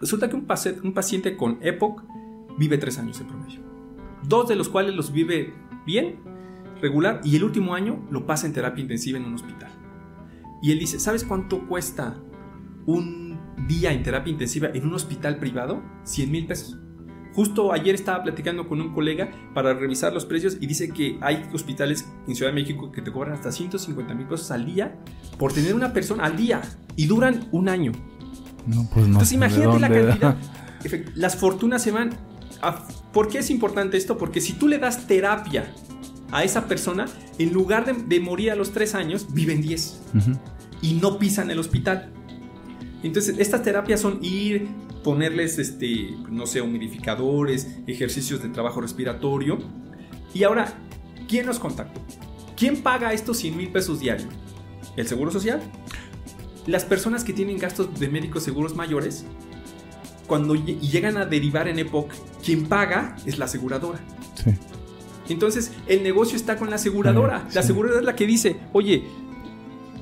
Resulta que un, paciente con EPOC vive tres años en promedio. Dos de los cuales los vive bien, regular, y el último año lo pasa en terapia intensiva en un hospital. Y él dice, ¿sabes cuánto cuesta un día en terapia intensiva en un hospital privado? 100 mil pesos. Justo ayer estaba platicando con un colega para revisar los precios y dice que hay hospitales en Ciudad de México que te cobran hasta 150 mil pesos al día por tener una persona al día y duran un año. No, pues no. Entonces imagínate la cantidad. Las fortunas se van. ¿Por qué es importante esto? Porque si tú le das terapia a esa persona, en lugar de, morir a los tres años, viven 10 y no pisan el hospital. Entonces, estas terapias son ir, ponerles, este, no sé, humidificadores, ejercicios de trabajo respiratorio. Y ahora, ¿quién nos contactó? ¿Quién paga estos 100 mil pesos diarios? ¿El Seguro Social? Las personas que tienen gastos de médicos seguros mayores, cuando llegan a derivar en EPOC, quien paga es la aseguradora. Sí. Entonces, el negocio está con la aseguradora. La aseguradora es la que dice, oye,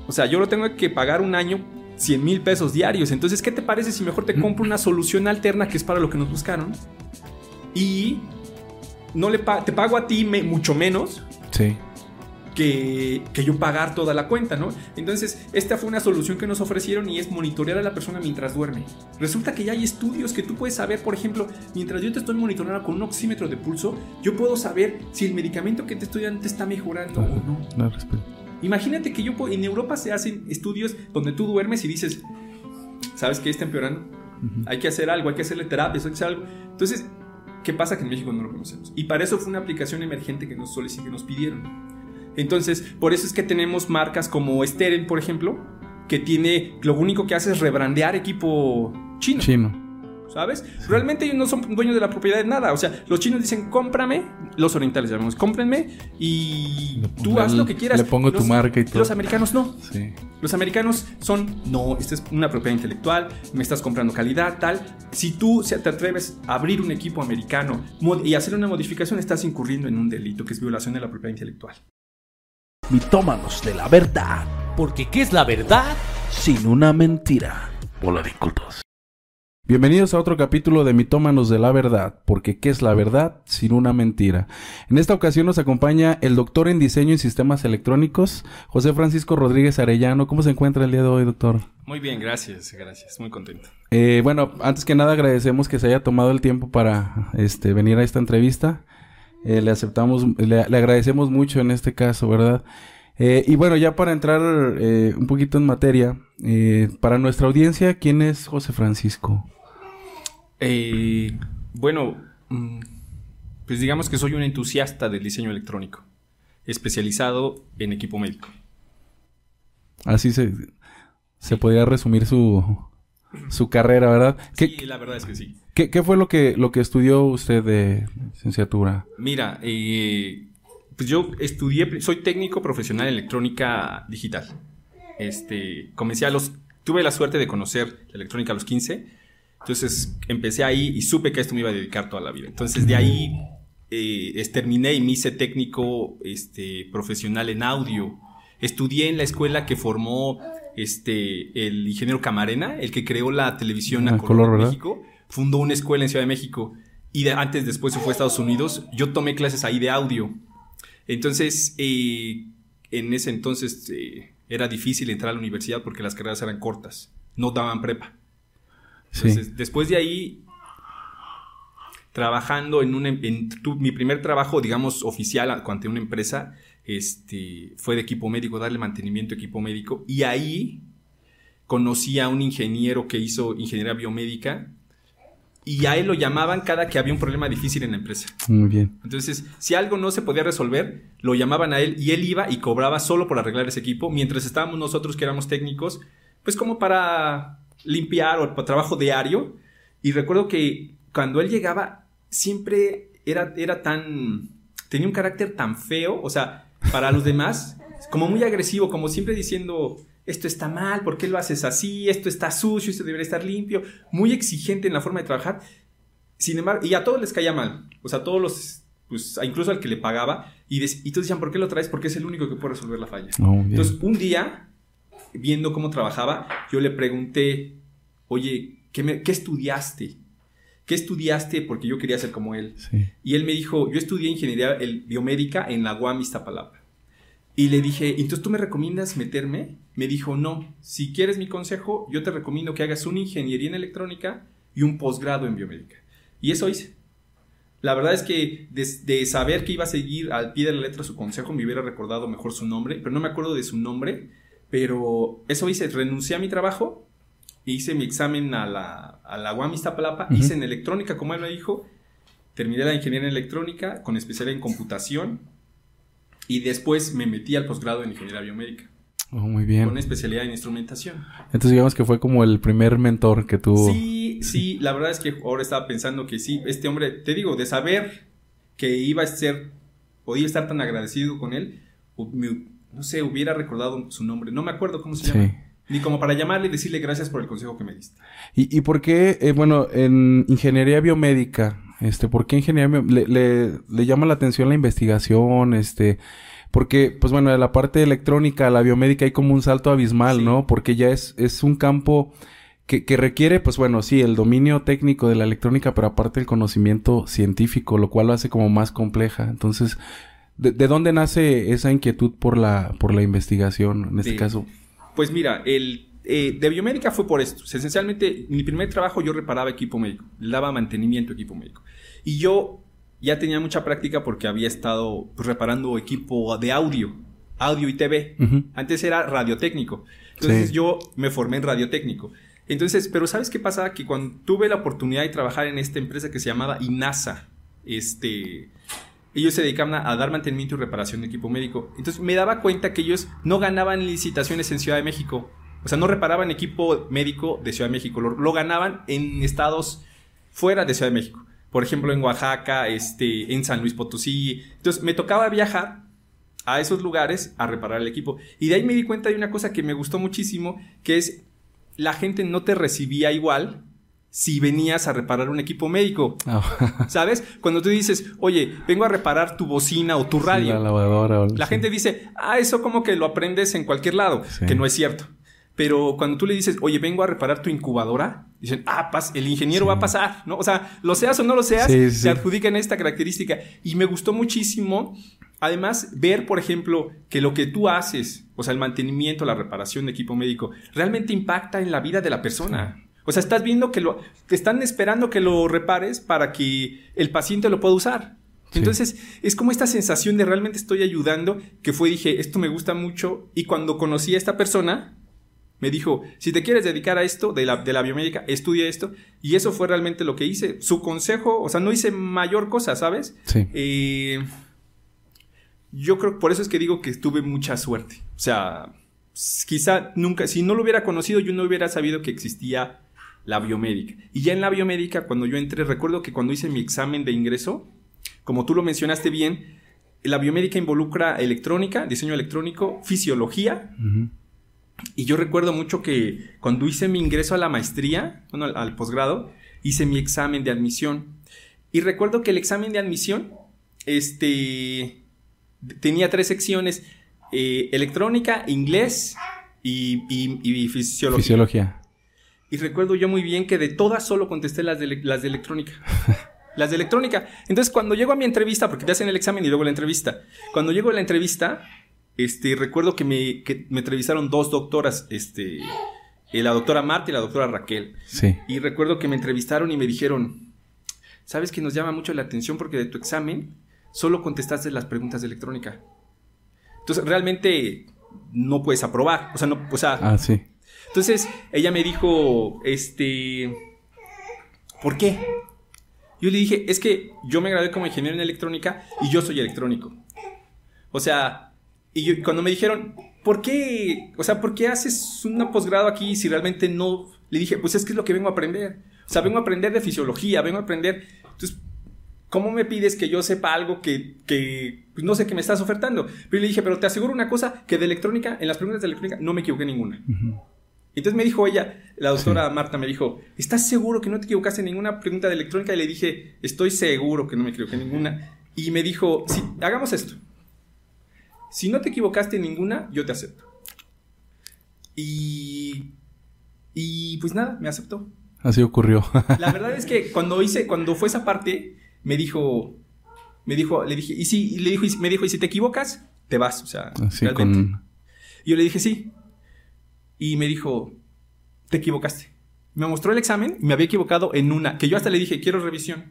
o sea, yo lo tengo que pagar un año 100 mil pesos diarios. Entonces, ¿qué te parece si mejor te compro una solución alterna que es para lo que nos buscaron? Y no le te pago a ti mucho menos. Sí. Que, que, yo pagar toda la cuenta, ¿no? Entonces, esta fue una solución que nos ofrecieron y es monitorear a la persona mientras duerme. Resulta que ya hay estudios que tú puedes saber, por ejemplo, mientras yo te estoy monitoreando con un oxímetro de pulso, yo puedo saber si el medicamento que te estoy dando te está mejorando o no. No, respeto. Imagínate que yo en Europa se hacen estudios donde tú duermes y dices, ¿sabes qué está empeorando? Hay que hacer algo, hay que hacerle terapia, hay que hacer algo. Entonces, ¿qué pasa que en México no lo conocemos? Y para eso fue una aplicación emergente que nos solicitaron, que nos pidieron. Entonces, por eso es que tenemos marcas como Steren, por ejemplo, que tiene, lo único que hace es rebrandear equipo chino. Chino. ¿sabes? Realmente ellos no son dueños de la propiedad de nada. O sea, los chinos dicen, cómprame, los orientales llamamos, cómprenme y tú haz lo que quieras. Le pongo tu marca y todo. Los americanos no. Sí. Los americanos son, no, esta es una propiedad intelectual, me estás comprando calidad, tal. Si tú te atreves a abrir un equipo americano y hacer una modificación, estás incurriendo en un delito que es violación de la propiedad intelectual. Mitómanos de la verdad. Porque ¿qué es la verdad? Sin una mentira. Hola de cultos. Bienvenidos a otro capítulo de Mitómanos de la Verdad, porque ¿qué es la verdad sin una mentira? En esta ocasión nos acompaña el doctor en diseño y sistemas electrónicos, José Francisco Rodríguez Arellano. ¿Cómo se encuentra el día de hoy, doctor? Muy bien, gracias, gracias, muy contento. Eh, bueno, antes que nada agradecemos que se haya tomado el tiempo para este, venir a esta entrevista. Eh, le aceptamos, le, agradecemos mucho en este caso, ¿verdad? Eh, y bueno, ya para entrar un poquito en materia, para nuestra audiencia, ¿quién es José Francisco? Eh, bueno, mm, pues digamos que soy un entusiasta del diseño electrónico, especializado en equipo médico. Así se, se podría resumir su, su carrera, ¿verdad? Sí, la verdad es que sí. ¿Qué, fue lo que, lo que estudió usted de licenciatura? Mira, eh, pues yo estudié, soy técnico profesional en electrónica digital. Este, comencé a los, tuve la suerte de conocer la electrónica a los 15 entonces empecé ahí y supe que a esto me iba a dedicar toda la vida. Entonces de ahí eh, terminé y me hice técnico este, profesional en audio. Estudié en la escuela que formó este, el ingeniero Camarena, el que creó la televisión a ah, color, México. Fundó una escuela en Ciudad de México y antes, después se fue a Estados Unidos. Yo tomé clases ahí de audio. Entonces, eh, en ese entonces eh, era difícil entrar a la universidad porque las carreras eran cortas, no daban prepa después de ahí, trabajando en, un, mi primer trabajo, digamos, oficial ante una empresa, este, fue de equipo médico, darle mantenimiento a equipo médico. Y ahí conocí a un ingeniero que hizo ingeniería biomédica y a él lo llamaban cada que había un problema difícil en la empresa. Muy bien. Entonces, si algo no se podía resolver, lo llamaban a él y él iba y cobraba solo por arreglar ese equipo, mientras estábamos nosotros que éramos técnicos, pues como para limpiar o trabajo diario. Y recuerdo que cuando él llegaba, siempre era, era tan. tenía un carácter tan feo, o sea, para los demás, como muy agresivo, como siempre diciendo. Esto está mal, ¿por qué lo haces así? Esto está sucio, esto debería estar limpio. Muy exigente en la forma de trabajar. Sin embargo, y a todos les caía mal. O sea, a todos los pues incluso al que le pagaba, y, y todos decían, ¿por qué lo traes? Porque es el único que puede resolver la falla. Oh, Entonces, un día viendo cómo trabajaba, yo le pregunté, oye, ¿qué, me- qué estudiaste? ¿Qué estudiaste? Porque yo quería ser como él. Sí. Y él me dijo, yo estudié ingeniería el- biomédica en la UAM Iztapalapa. Y le dije, entonces tú me recomiendas meterme? Me dijo, no, si quieres mi consejo, yo te recomiendo que hagas una ingeniería en electrónica y un posgrado en biomédica. Y eso hice. La verdad es que de, de saber que iba a seguir al pie de la letra su consejo, me hubiera recordado mejor su nombre, pero no me acuerdo de su nombre. Pero eso hice, renuncié a mi trabajo, hice mi examen a la, a la UAM Iztapalapa, hice en electrónica, como él me dijo, terminé la ingeniería en electrónica con especialidad en computación y después me metí al posgrado en ingeniería biomédica Oh, muy bien. con especialidad en instrumentación. Entonces digamos que fue como el primer mentor que tuvo. Sí, sí, la verdad es que ahora estaba pensando que sí, este hombre, te digo, de saber que iba a ser, podía estar tan agradecido con él, me- no sé, hubiera recordado su nombre, no me acuerdo cómo se Sí. llama. Ni como para llamarle y decirle gracias por el consejo que me diste. ¿Y, y por qué, eh, bueno, en ingeniería biomédica, este, por qué ingeniería le, le, le llama la atención la investigación, este, porque, pues bueno, de la parte electrónica a la biomédica hay como un salto abismal, Sí. ¿no? Porque ya es, es un campo que, que requiere, pues bueno, sí, el dominio técnico de la electrónica, pero aparte el conocimiento científico, lo cual lo hace como más compleja. Entonces, ¿de, de dónde nace esa inquietud por la, por la investigación, en este caso? Pues mira, el eh, de biomédica fue por esto. Esencialmente, mi primer trabajo yo reparaba equipo médico, le daba mantenimiento a equipo médico. Y yo ya tenía mucha práctica porque había estado pues, reparando equipo de audio, audio y TV. Antes era radiotécnico. Entonces Sí. yo me formé en radiotécnico. Entonces, pero ¿sabes qué pasa? Que cuando tuve la oportunidad de trabajar en esta empresa que se llamaba INASA, este, ellos se dedicaban a dar mantenimiento y reparación de equipo médico. Entonces me daba cuenta que ellos no ganaban licitaciones en Ciudad de México. O sea, no reparaban equipo médico de Ciudad de México, lo, lo ganaban en estados fuera de Ciudad de México. Por ejemplo, en Oaxaca, este, en San Luis Potosí. Entonces me tocaba viajar a esos lugares a reparar el equipo. Y de ahí me di cuenta de una cosa que me gustó muchísimo, que es la gente no te recibía igual si venías a reparar un equipo médico. Ah, ¿Sabes? Cuando tú dices, oye, vengo a reparar tu bocina o tu sí, radio. la lavadora. o- La sí. gente dice, ah, eso como que lo aprendes en cualquier lado, Sí. que no es cierto. Pero cuando tú le dices, oye, vengo a reparar tu incubadora, dicen, ah, pas el ingeniero Sí. va a pasar, ¿no? O sea, lo seas o no lo seas, Sí, sí, se adjudican esta característica. Y me gustó muchísimo, además, ver, por ejemplo, que lo que tú haces, o sea, el mantenimiento, la reparación de equipo médico, realmente impacta en la vida de la persona. O sea, estás viendo que lo, que están esperando que lo repares para que el paciente lo pueda usar. Sí. Entonces, es como esta sensación de realmente estoy ayudando, que fue, dije, esto me gusta mucho. Y cuando conocí a esta persona, me dijo, si te quieres dedicar a esto de la, de la biomédica, estudia esto. Y eso fue realmente lo que hice. Su consejo, o sea, no hice mayor cosa, ¿sabes? Sí. Eh, yo creo, por eso es que digo que tuve mucha suerte. O sea, quizá nunca, si no lo hubiera conocido, yo no hubiera sabido que existía la biomédica. Y ya en la biomédica, cuando yo entré, recuerdo que cuando hice mi examen de ingreso, como tú lo mencionaste bien, la biomédica involucra electrónica, diseño electrónico, fisiología. Y yo recuerdo mucho que cuando hice mi ingreso a la maestría, bueno, al, al posgrado, hice mi examen de admisión. Y recuerdo que el examen de admisión, este, tenía tres secciones, eh, electrónica, inglés y, y- y fisiología. Fisiología. Y recuerdo yo muy bien que de todas solo contesté las de, las de electrónica. las de electrónica. Entonces, cuando llego a mi entrevista, porque te hacen el examen y luego la entrevista, cuando llego a la entrevista, este, recuerdo que me, que me entrevistaron dos doctoras, este, eh, la doctora Marta y la doctora Raquel. Sí. Y recuerdo que me entrevistaron y me dijeron, ¿sabes que nos llama mucho la atención porque de tu examen solo contestaste las preguntas de electrónica? Entonces, realmente no puedes aprobar. O sea, no, o sea, Ah, sí. entonces ella me dijo, este, ¿por qué? Yo le dije, es que yo me gradué como ingeniero en electrónica y yo soy electrónico. O sea, y yo- cuando me dijeron, ¿por qué? O sea, ¿por qué haces un posgrado aquí si realmente no? Le dije, pues es que es lo que vengo a aprender. O sea, vengo a aprender de fisiología, vengo a aprender. Entonces, ¿cómo me pides que yo sepa algo que, que pues, no sé qué me estás ofertando? Pero le dije, pero te aseguro una cosa, que de electrónica, en las preguntas de electrónica, no me equivoqué ninguna. Ujú. Entonces me dijo ella, la doctora Marta me dijo, ¿estás seguro que no te equivocaste en ninguna pregunta de electrónica? Y le dije, estoy seguro que no me equivoqué en ninguna. Y me dijo, sí, hagamos esto. Si no te equivocaste en ninguna, yo te acepto. Y, y pues nada, me aceptó. Así ocurrió. La verdad es que cuando hice, cuando fue esa parte, me dijo, me dijo, le dije, y si, y le dijo, y me dijo, y si te equivocas, te vas, o sea, Así realmente. con... Y yo le dije, sí. Y me dijo, te equivocaste. Me mostró el examen y me había equivocado en una, que yo hasta le dije, quiero revisión.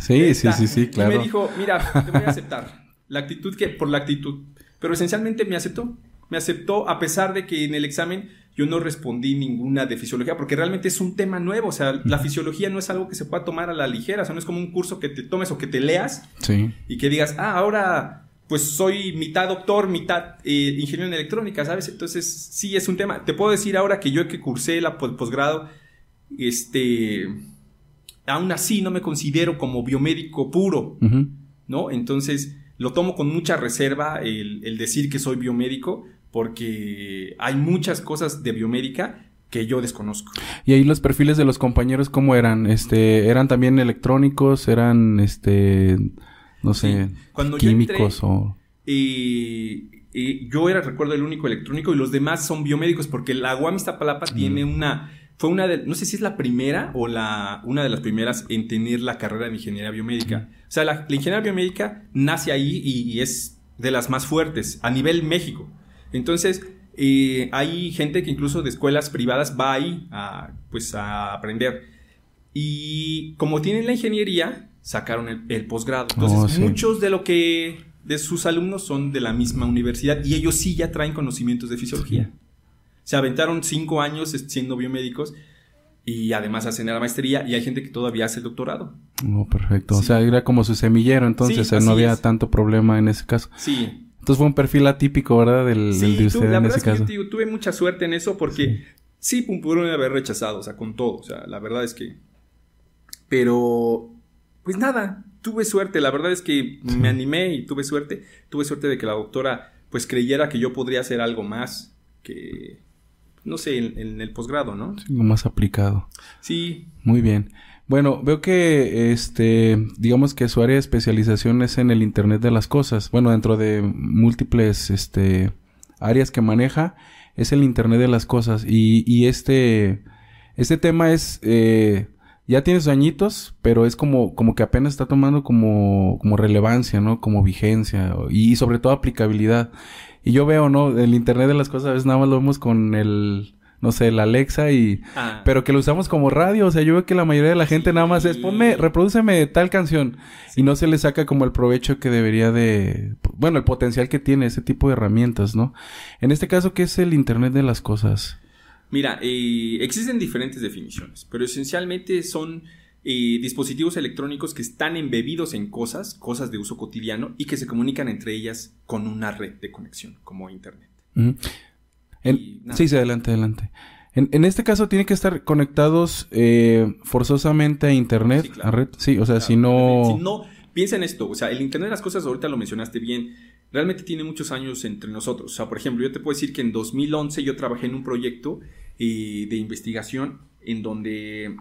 Sí, sí, sí, sí, claro. Y me dijo, mira, te voy a aceptar. La actitud que, por la actitud. Pero esencialmente me aceptó. Me aceptó a pesar de que en el examen yo no respondí ninguna de fisiología, porque realmente es un tema nuevo. O sea, la fisiología no es algo que se pueda tomar a la ligera. O sea, no es como un curso que te tomes o que te leas Sí. y que digas, ah, ahora pues soy mitad doctor, mitad eh, ingeniero en electrónica, ¿sabes? Entonces, sí, es un tema. Te puedo decir ahora que yo que cursé la pos- posgrado, este, aún así no me considero como biomédico puro. ¿no? Entonces, lo tomo con mucha reserva el, el decir que soy biomédico, porque hay muchas cosas de biomédica que yo desconozco. Y ahí los perfiles de los compañeros, ¿cómo eran? Este, ¿eran también electrónicos? ¿Eran, este, no sé, Sí. Cuando yo entré- químicos o...? Y, y yo era, recuerdo, el único electrónico y los demás son biomédicos porque la UAM Iztapalapa tiene una, fue una de, no sé si es la primera o la, una de las primeras en tener la carrera de ingeniería biomédica. O sea, la, la ingeniería biomédica nace ahí y, y es de las más fuertes a nivel México. Entonces, eh, hay gente que incluso de escuelas privadas va ahí a, pues, a aprender. Y como tienen la ingeniería, sacaron el, el posgrado. Entonces, Oh, sí. muchos de lo que de sus alumnos son de la misma universidad y ellos sí ya traen conocimientos de fisiología. Se aventaron cinco años siendo biomédicos y además hacen la maestría y hay gente que todavía hace el doctorado. Oh, perfecto. O sea, era como su semillero, entonces Sí, no había es. tanto problema en ese caso. Sí, Entonces fue un perfil atípico, ¿verdad? Del, del sí, de tu- usted la en verdad ese es que yo caso. te digo, tuve mucha suerte en eso porque sí, pudieron haber rechazado, o sea, con todo, o sea, la verdad es que... Pero, pues nada, tuve suerte, la verdad es que me animé y tuve suerte, tuve suerte de que la doctora pues creyera que yo podría hacer algo más que, no sé, en, en el posgrado, ¿no? Sí, más aplicado. Sí, Muy bien. Bueno, veo que este, digamos que su área de especialización es en el Internet de las cosas. Bueno, dentro de múltiples este áreas que maneja, es el Internet de las cosas. Y, y este, este tema es, eh, ya tiene sus añitos, pero es como, como que apenas está tomando como, como relevancia, ¿no? Como vigencia y sobre todo aplicabilidad. Y yo veo, ¿no? El Internet de las cosas a veces nada más lo vemos con el, no sé, el Alexa y, Ah, pero que lo usamos como radio. O sea, yo veo que la mayoría de la gente nada más es ponme, reprodúceme tal canción. Y no se le saca como el provecho que debería de. Bueno, el potencial que tiene ese tipo de herramientas, ¿no? En este caso, ¿qué es el Internet de las cosas? Mira, eh, existen diferentes definiciones, pero esencialmente son eh, dispositivos electrónicos que están embebidos en cosas, cosas de uso cotidiano, y que se comunican entre ellas con una red de conexión, como Internet. En- sí, sí, adelante, adelante. En, en este caso, ¿tienen que estar conectados eh, forzosamente a Internet? Sí, claro. a red? Sí, o sea, Claro, si no. Si no, piensa en esto, o sea, el Internet de las cosas, ahorita lo mencionaste bien, realmente tiene muchos años entre nosotros. O sea, por ejemplo, yo te puedo decir que en 2011 yo trabajé en un proyecto eh, de investigación en donde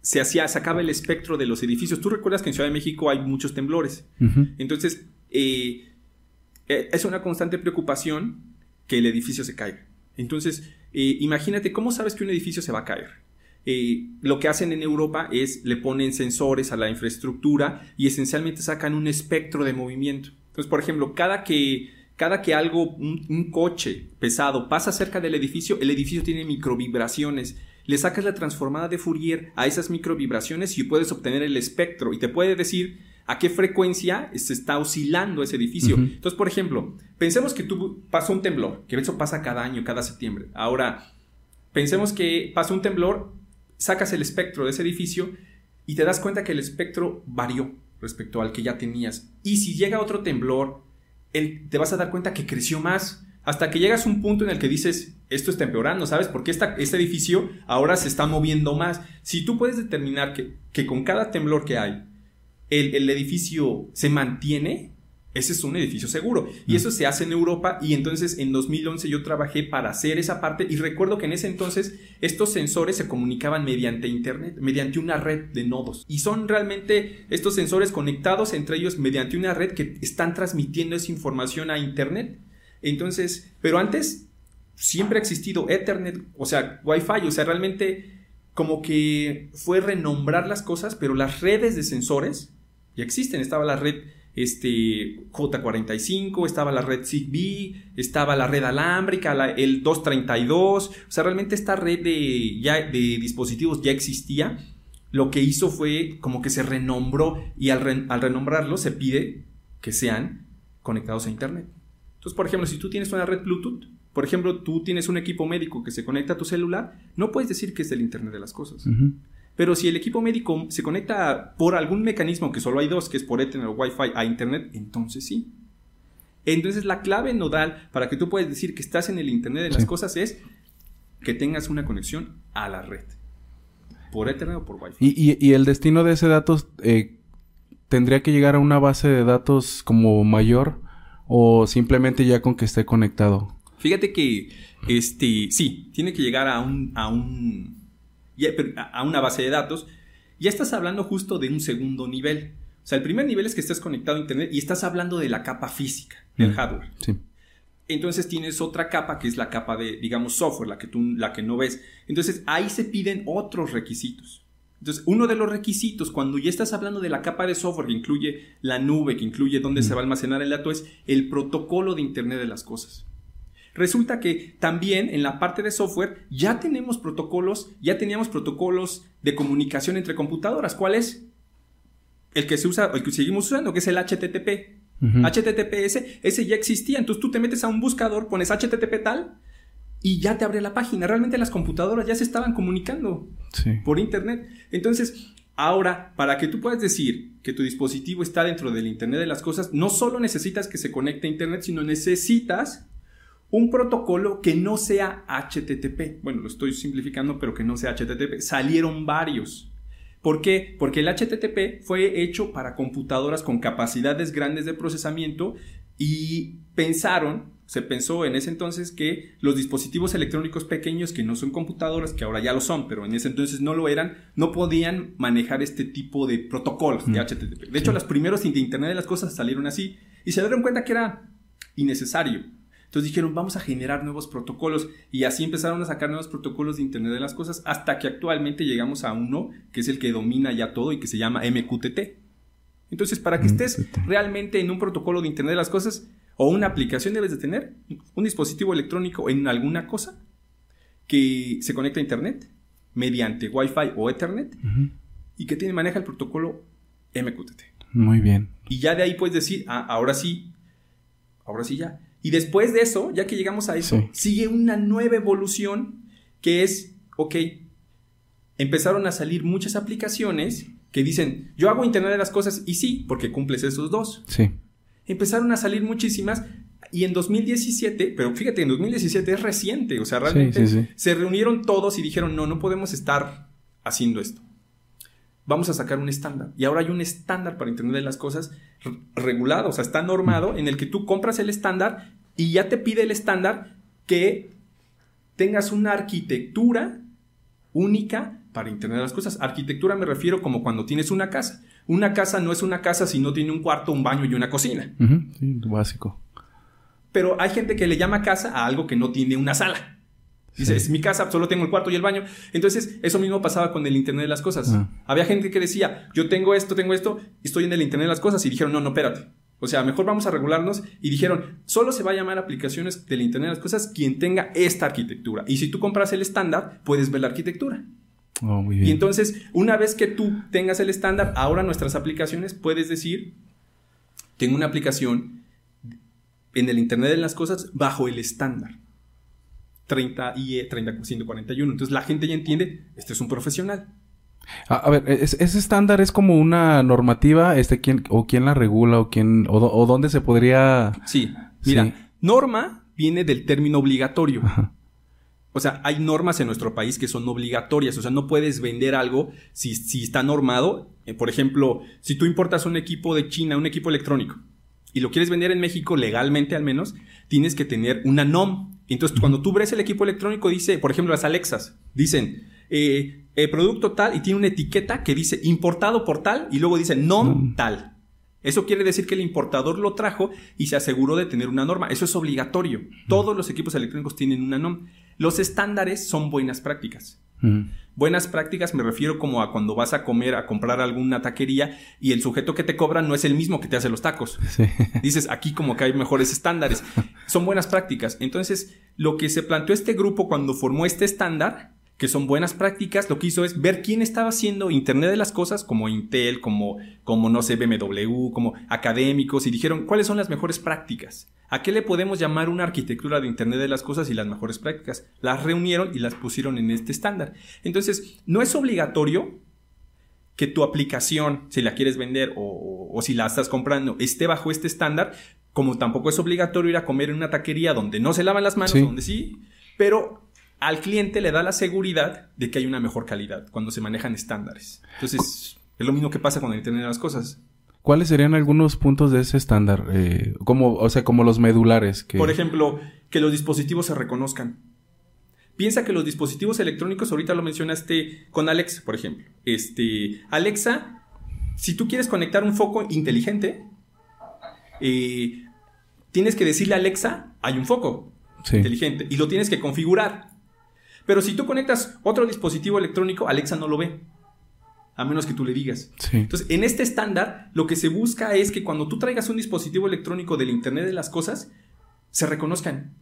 se hacía, sacaba el espectro de los edificios. Tú recuerdas que en Ciudad de México hay muchos temblores. Entonces, eh, eh, es una constante preocupación que el edificio se caiga. Entonces, eh, imagínate, ¿cómo sabes que un edificio se va a caer? Eh, lo que hacen en Europa es le ponen sensores a la infraestructura y esencialmente sacan un espectro de movimiento. Entonces, por ejemplo, cada que, cada que algo, un, un coche pesado pasa cerca del edificio, el edificio tiene microvibraciones. Le sacas la transformada de Fourier a esas microvibraciones y puedes obtener el espectro y te puede decir a qué frecuencia se está oscilando ese edificio. Entonces, por ejemplo, pensemos que tú pasó un temblor, que eso pasa cada año, cada septiembre. Ahora, pensemos que pasó un temblor, sacas el espectro de ese edificio y te das cuenta que el espectro varió respecto al que ya tenías. Y si llega otro temblor, el- te vas a dar cuenta que creció más. Hasta que llegas a un punto en el que dices, esto está empeorando, ¿sabes? Porque esta, este edificio ahora se está moviendo más. Si tú puedes determinar que, que con cada temblor que hay, el, el edificio se mantiene, ese es un edificio seguro. Y eso se hace en Europa y entonces en 2011 yo trabajé para hacer esa parte y recuerdo que en ese entonces estos sensores se comunicaban mediante Internet, mediante una red de nodos. Y son realmente estos sensores conectados entre ellos mediante una red que están transmitiendo esa información a Internet. Entonces, pero antes siempre ha existido Ethernet, o sea, Wi-Fi, o sea, realmente como que fue renombrar las cosas, pero las redes de sensores ya existen. Estaba la red este, J45, estaba la red Zigbee, estaba la red alámbrica, el 232. O sea, realmente esta red de, ya, de dispositivos ya existía. Lo que hizo fue como que se renombró y al, al renombrarlo se pide que sean conectados a Internet. Entonces, por ejemplo, si tú tienes una red Bluetooth, por ejemplo, tú tienes un equipo médico que se conecta a tu celular, no puedes decir que es del Internet de las Cosas. Pero si el equipo médico se conecta por algún mecanismo, que solo hay dos, que es por Ethernet o Wi-Fi a Internet, entonces sí. Entonces la clave nodal para que tú puedas decir que estás en el Internet de las Cosas es que tengas una conexión a la red. Por Ethernet o por Wi-Fi. ¿Y, el destino de ese dato eh, tendría que llegar a una base de datos como mayor o simplemente ya con que esté conectado? Fíjate que, este, sí, tiene que llegar a un, a un, a una base de datos. Ya estás hablando justo de un segundo nivel. O sea, el primer nivel es que estés conectado a Internet y estás hablando de la capa física del mm, hardware. Sí. Entonces tienes otra capa que es la capa de, digamos, software, la que tú, la que no ves. Entonces ahí se piden otros requisitos. Entonces, uno de los requisitos cuando ya estás hablando de la capa de software que incluye la nube, que incluye dónde se mm. va a almacenar el dato, es el protocolo de Internet de las cosas. Resulta que también en la parte de software ya tenemos protocolos, ya teníamos protocolos de comunicación entre computadoras. ¿Cuál es? El que se usa, el que seguimos usando, que es el HTTP. HTTPS, ese ya existía. Entonces tú te metes a un buscador, pones HTTP tal y ya te abre la página. Realmente las computadoras ya se estaban comunicando por internet. Entonces, ahora, para que tú puedas decir que tu dispositivo está dentro del Internet de las Cosas, no solo necesitas que se conecte a Internet, sino necesitas un protocolo que no sea HTTP. Bueno, lo estoy simplificando, pero que no sea HTTP. Salieron varios. ¿Por qué? Porque el HTTP fue hecho para computadoras con capacidades grandes de procesamiento y pensaron, se pensó en ese entonces que los dispositivos electrónicos pequeños que no son computadoras, que ahora ya lo son, pero en ese entonces no lo eran, no podían manejar este tipo de protocolos de HTTP. De hecho, los primeros de Internet de las cosas salieron así y se dieron cuenta que era innecesario entonces dijeron, vamos a generar nuevos protocolos y así empezaron a sacar nuevos protocolos de Internet de las Cosas hasta que actualmente llegamos a uno que es el que domina ya todo y que se llama MQTT. Entonces, para que estés realmente en un protocolo de Internet de las Cosas o una aplicación debes de tener un dispositivo electrónico en alguna cosa que se conecta a Internet mediante Wi-Fi o Ethernet y que tiene, maneja el protocolo MQTT. Muy bien. Y ya de ahí puedes decir, ah, ahora sí, ahora sí ya y después de eso, ya que llegamos a eso, sigue una nueva evolución que es, ok, empezaron a salir muchas aplicaciones que dicen, yo hago Internet de las Cosas y sí, porque cumples esos dos. Sí. Empezaron a salir muchísimas y en 2017, pero fíjate, en 2017 es reciente, o sea, realmente se reunieron todos y dijeron, no, no podemos estar haciendo esto. Vamos a sacar un estándar. Y ahora hay un estándar para Internet de las Cosas regulado, o sea, está normado en el que tú compras el estándar y ya te pide el estándar que tengas una arquitectura única para Internet de las Cosas. Arquitectura me refiero como cuando tienes una casa. Una casa no es una casa si no tiene un cuarto, un baño y una cocina. sí, básico. Pero hay gente que le llama casa a algo que no tiene una sala. Dice, es mi casa, solo tengo el cuarto y el baño. Entonces, eso mismo pasaba con el Internet de las Cosas. Ah. Había gente que decía, yo tengo esto, tengo esto, estoy en el Internet de las Cosas. Y dijeron, no, no, espérate. O sea, mejor vamos a regularnos. Y dijeron, solo se va a llamar aplicaciones del Internet de las Cosas quien tenga esta arquitectura. Y si tú compras el estándar, puedes ver la arquitectura. Oh, muy bien. Y entonces, una vez que tú tengas el estándar, ahora nuestras aplicaciones puedes decir, tengo una aplicación en el Internet de las Cosas bajo el estándar. 30 IE 30141. Entonces la gente ya entiende, este es un profesional. A, ver, ese estándar es como una normativa, este, ¿quién, o quién la regula, o quién, o, dónde se podría... Sí, mira, norma viene del término obligatorio. O sea, hay normas en nuestro país que son obligatorias, o sea, no puedes vender algo si, si está normado. Eh, por ejemplo, si tú importas un equipo de China, un equipo electrónico, y lo quieres vender en México legalmente al menos, tienes que tener una NOM. Entonces, cuando tú ves el equipo electrónico, dice, por ejemplo, las Alexas, dicen, eh, eh, producto tal, y tiene una etiqueta que dice importado por tal, y luego dice NOM tal. Eso quiere decir que el importador lo trajo y se aseguró de tener una norma. Eso es obligatorio. Todos los equipos electrónicos tienen una NOM. Los estándares son buenas prácticas. Buenas prácticas me refiero como a cuando vas a comer, a comprar alguna taquería y el sujeto que te cobra no es el mismo que te hace los tacos. Dices, aquí como que hay mejores estándares. Son buenas prácticas. Entonces, lo que se planteó este grupo cuando formó este estándar que son buenas prácticas, lo que hizo es ver quién estaba haciendo Internet de las cosas, como Intel, como, como no sé, BMW, como académicos, y dijeron cuáles son las mejores prácticas. ¿A qué le podemos llamar una arquitectura de Internet de las cosas y las mejores prácticas? Las reunieron y las pusieron en este estándar. Entonces, no es obligatorio que tu aplicación, si la quieres vender o, si la estás comprando, esté bajo este estándar, como tampoco es obligatorio ir a comer en una taquería donde no se lavan las manos, donde sí, pero al cliente le da la seguridad de que hay una mejor calidad cuando se manejan estándares. Entonces, es lo mismo que pasa con el Internet de las cosas. ¿Cuáles serían algunos puntos de ese estándar? Eh, como, o sea, como los medulares. Que... Por ejemplo, que los dispositivos se reconozcan. Piensa que los dispositivos electrónicos, ahorita lo mencionaste con Alexa, por ejemplo. Este, Alexa, si tú quieres conectar un foco inteligente, eh, tienes que decirle a Alexa, hay un foco inteligente, y lo tienes que configurar. Pero si tú conectas otro dispositivo electrónico, Alexa no lo ve. A menos que tú le digas. Entonces, en este estándar, lo que se busca es que cuando tú traigas un dispositivo electrónico del Internet de las Cosas, se reconozcan.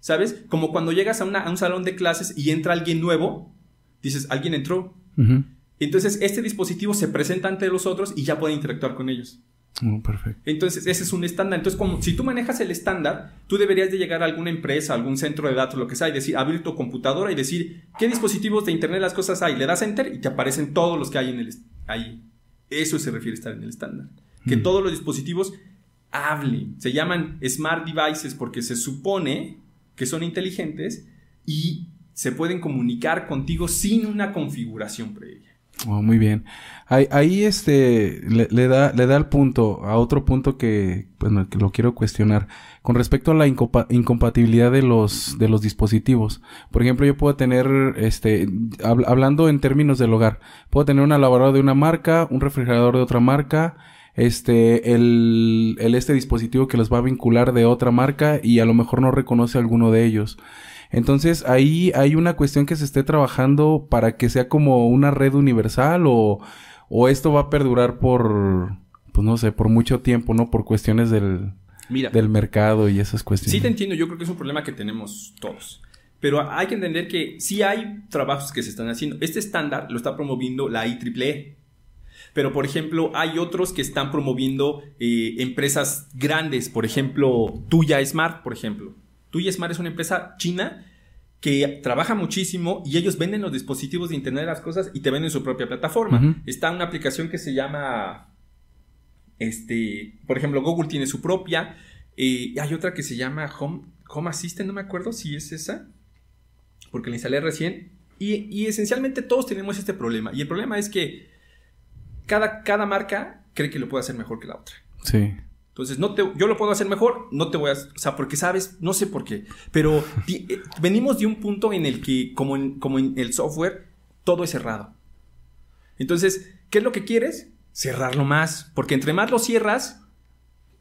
¿Sabes? Como cuando llegas a, un salón de clases y entra alguien nuevo, dices, alguien entró. Entonces, este dispositivo se presenta ante los otros y ya puede interactuar con ellos. Oh, perfecto. Entonces, ese es un estándar. Entonces, como si tú manejas el estándar, tú deberías de llegar a alguna empresa, algún centro de datos, lo que sea, y decir, abrir tu computadora y decir, ¿qué dispositivos de Internet las cosas hay? Le das Enter y te aparecen todos los que hay en el ahí. Eso se refiere a estar en el estándar. Que mm. todos los dispositivos hablen. Se llaman smart devices porque se supone que son inteligentes y se pueden comunicar contigo sin una configuración previa. Oh, muy bien. Ahí, este le, da le da el punto a otro punto que bueno, que lo quiero cuestionar con respecto a la incompatibilidad de los de los dispositivos. Por ejemplo, yo puedo tener este hablando en términos del hogar, puedo tener una lavadora de una marca, un refrigerador de otra marca, este el, el este dispositivo que los va a vincular de otra marca y a lo mejor no reconoce alguno de ellos. Entonces ahí hay una cuestión que se esté trabajando para que sea como una red universal o, o esto va a perdurar por, pues no sé, por mucho tiempo, ¿no? Por cuestiones del, del mercado y esas cuestiones. Sí te entiendo, yo creo que es un problema que tenemos todos. Pero hay que entender que sí hay trabajos que se están haciendo. Este estándar lo está promoviendo la IEEE. Pero, por ejemplo, hay otros que están promoviendo eh, empresas grandes. Por ejemplo, Tuya Smart, por ejemplo. Smart es una empresa china que trabaja muchísimo y ellos venden los dispositivos de Internet de las cosas y te venden su propia plataforma. Está una aplicación que se llama, este, por ejemplo, Google tiene su propia. Eh, hay otra que se llama Home, Home Assistant, no me acuerdo si es esa, porque la instalé recién. Y, y, esencialmente todos tenemos este problema. Y el problema es que cada, cada marca cree que lo puede hacer mejor que la otra. Sí. Entonces, no te, yo lo puedo hacer mejor, no te voy a... O sea, porque sabes, no sé por qué, pero eh, venimos de un punto en el que, como en, como en el software, todo es cerrado. Entonces, ¿qué es lo que quieres? Cerrarlo más, porque entre más lo cierras,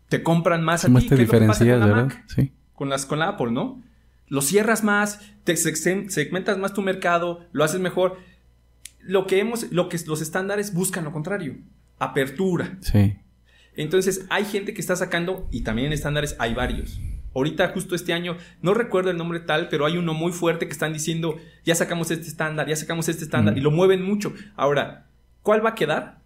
te compran más a ti. te diferencias, ¿verdad? sí. Con, las, con la Apple, ¿no? Lo cierras más, te segmentas más tu mercado, lo haces mejor. Lo que hemos, lo que los estándares buscan lo contrario, apertura. Sí. Entonces hay gente que está sacando, y también en estándares hay varios. Ahorita justo este año, no recuerdo el nombre tal, pero hay uno muy fuerte que están diciendo, ya sacamos este estándar, ya sacamos este estándar, y lo mueven mucho. Ahora, ¿cuál va a quedar?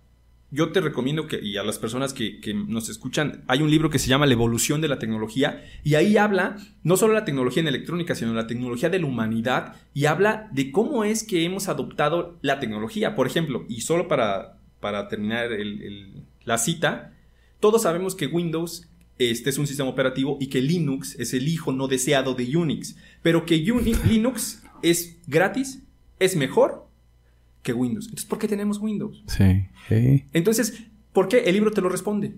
Yo te recomiendo que, y a las personas que, que, nos escuchan, hay un libro que se llama La evolución de la tecnología, y ahí habla no solo la tecnología en electrónica, sino la tecnología de la humanidad, y habla de cómo es que hemos adoptado la tecnología. Por ejemplo, y solo para, para terminar la cita, todos sabemos que Windows este es un sistema operativo y que Linux es el hijo no deseado de Unix, pero que Linux es gratis, es mejor que Windows. Entonces, ¿por qué tenemos Windows? Sí. Entonces, ¿por qué? El libro te lo responde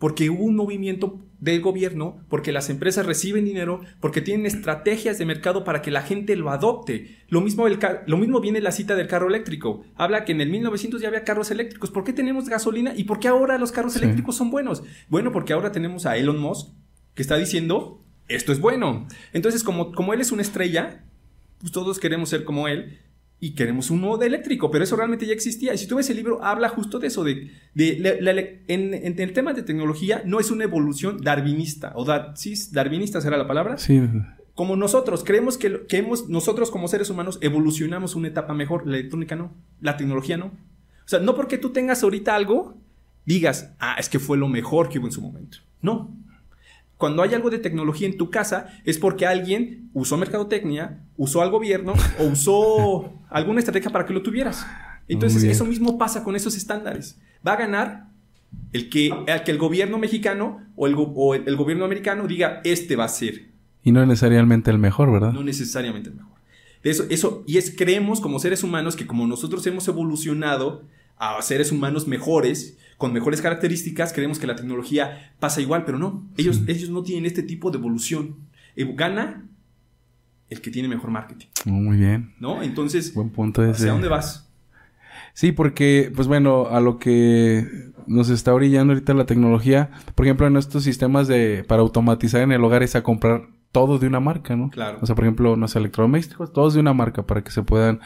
porque hubo un movimiento del gobierno, porque las empresas reciben dinero, porque tienen estrategias de mercado para que la gente lo adopte. Lo mismo, el lo mismo viene la cita del carro eléctrico. Habla que en el 1900 ya había carros eléctricos. ¿Por qué tenemos gasolina y por qué ahora los carros eléctricos son buenos? Bueno, porque ahora tenemos a Elon Musk que está diciendo, esto es bueno. Entonces, como, como él es una estrella, pues todos queremos ser como él. Y queremos uno de eléctrico, pero eso realmente ya existía. Y si tú ves el libro, habla justo de eso, de, de en, el tema de tecnología no es una evolución darwinista, o da, ¿sí? darwinista será la palabra. Sí. Como nosotros, creemos que, que hemos, nosotros como seres humanos evolucionamos una etapa mejor, la electrónica no, la tecnología no. O sea, no porque tú tengas ahorita algo, digas, ah, es que fue lo mejor que hubo en su momento. No, cuando hay algo de tecnología en tu casa es porque alguien usó mercadotecnia, usó al gobierno o usó alguna estrategia para que lo tuvieras. Entonces, eso mismo pasa con esos estándares. Va a ganar el que, el, que el gobierno mexicano o, el, el, gobierno americano diga, este va a ser. Y no necesariamente el mejor, ¿verdad? No necesariamente el mejor. Eso, eso, y es creemos como seres humanos que como nosotros hemos evolucionado a seres humanos mejores, con mejores características, creemos que la tecnología pasa igual, pero no. Ellos, ellos no tienen este tipo de evolución. Eh, gana el que tiene mejor marketing. Muy bien. ¿No? Entonces, Buen punto ese. ¿hacia dónde vas? Sí, porque, pues bueno, a lo que nos está orillando ahorita la tecnología, por ejemplo, en estos sistemas de para automatizar en el hogar es a comprar todo de una marca, ¿no? Claro. O sea, por ejemplo, no sé, electrodomésticos, todos de una marca para que se puedan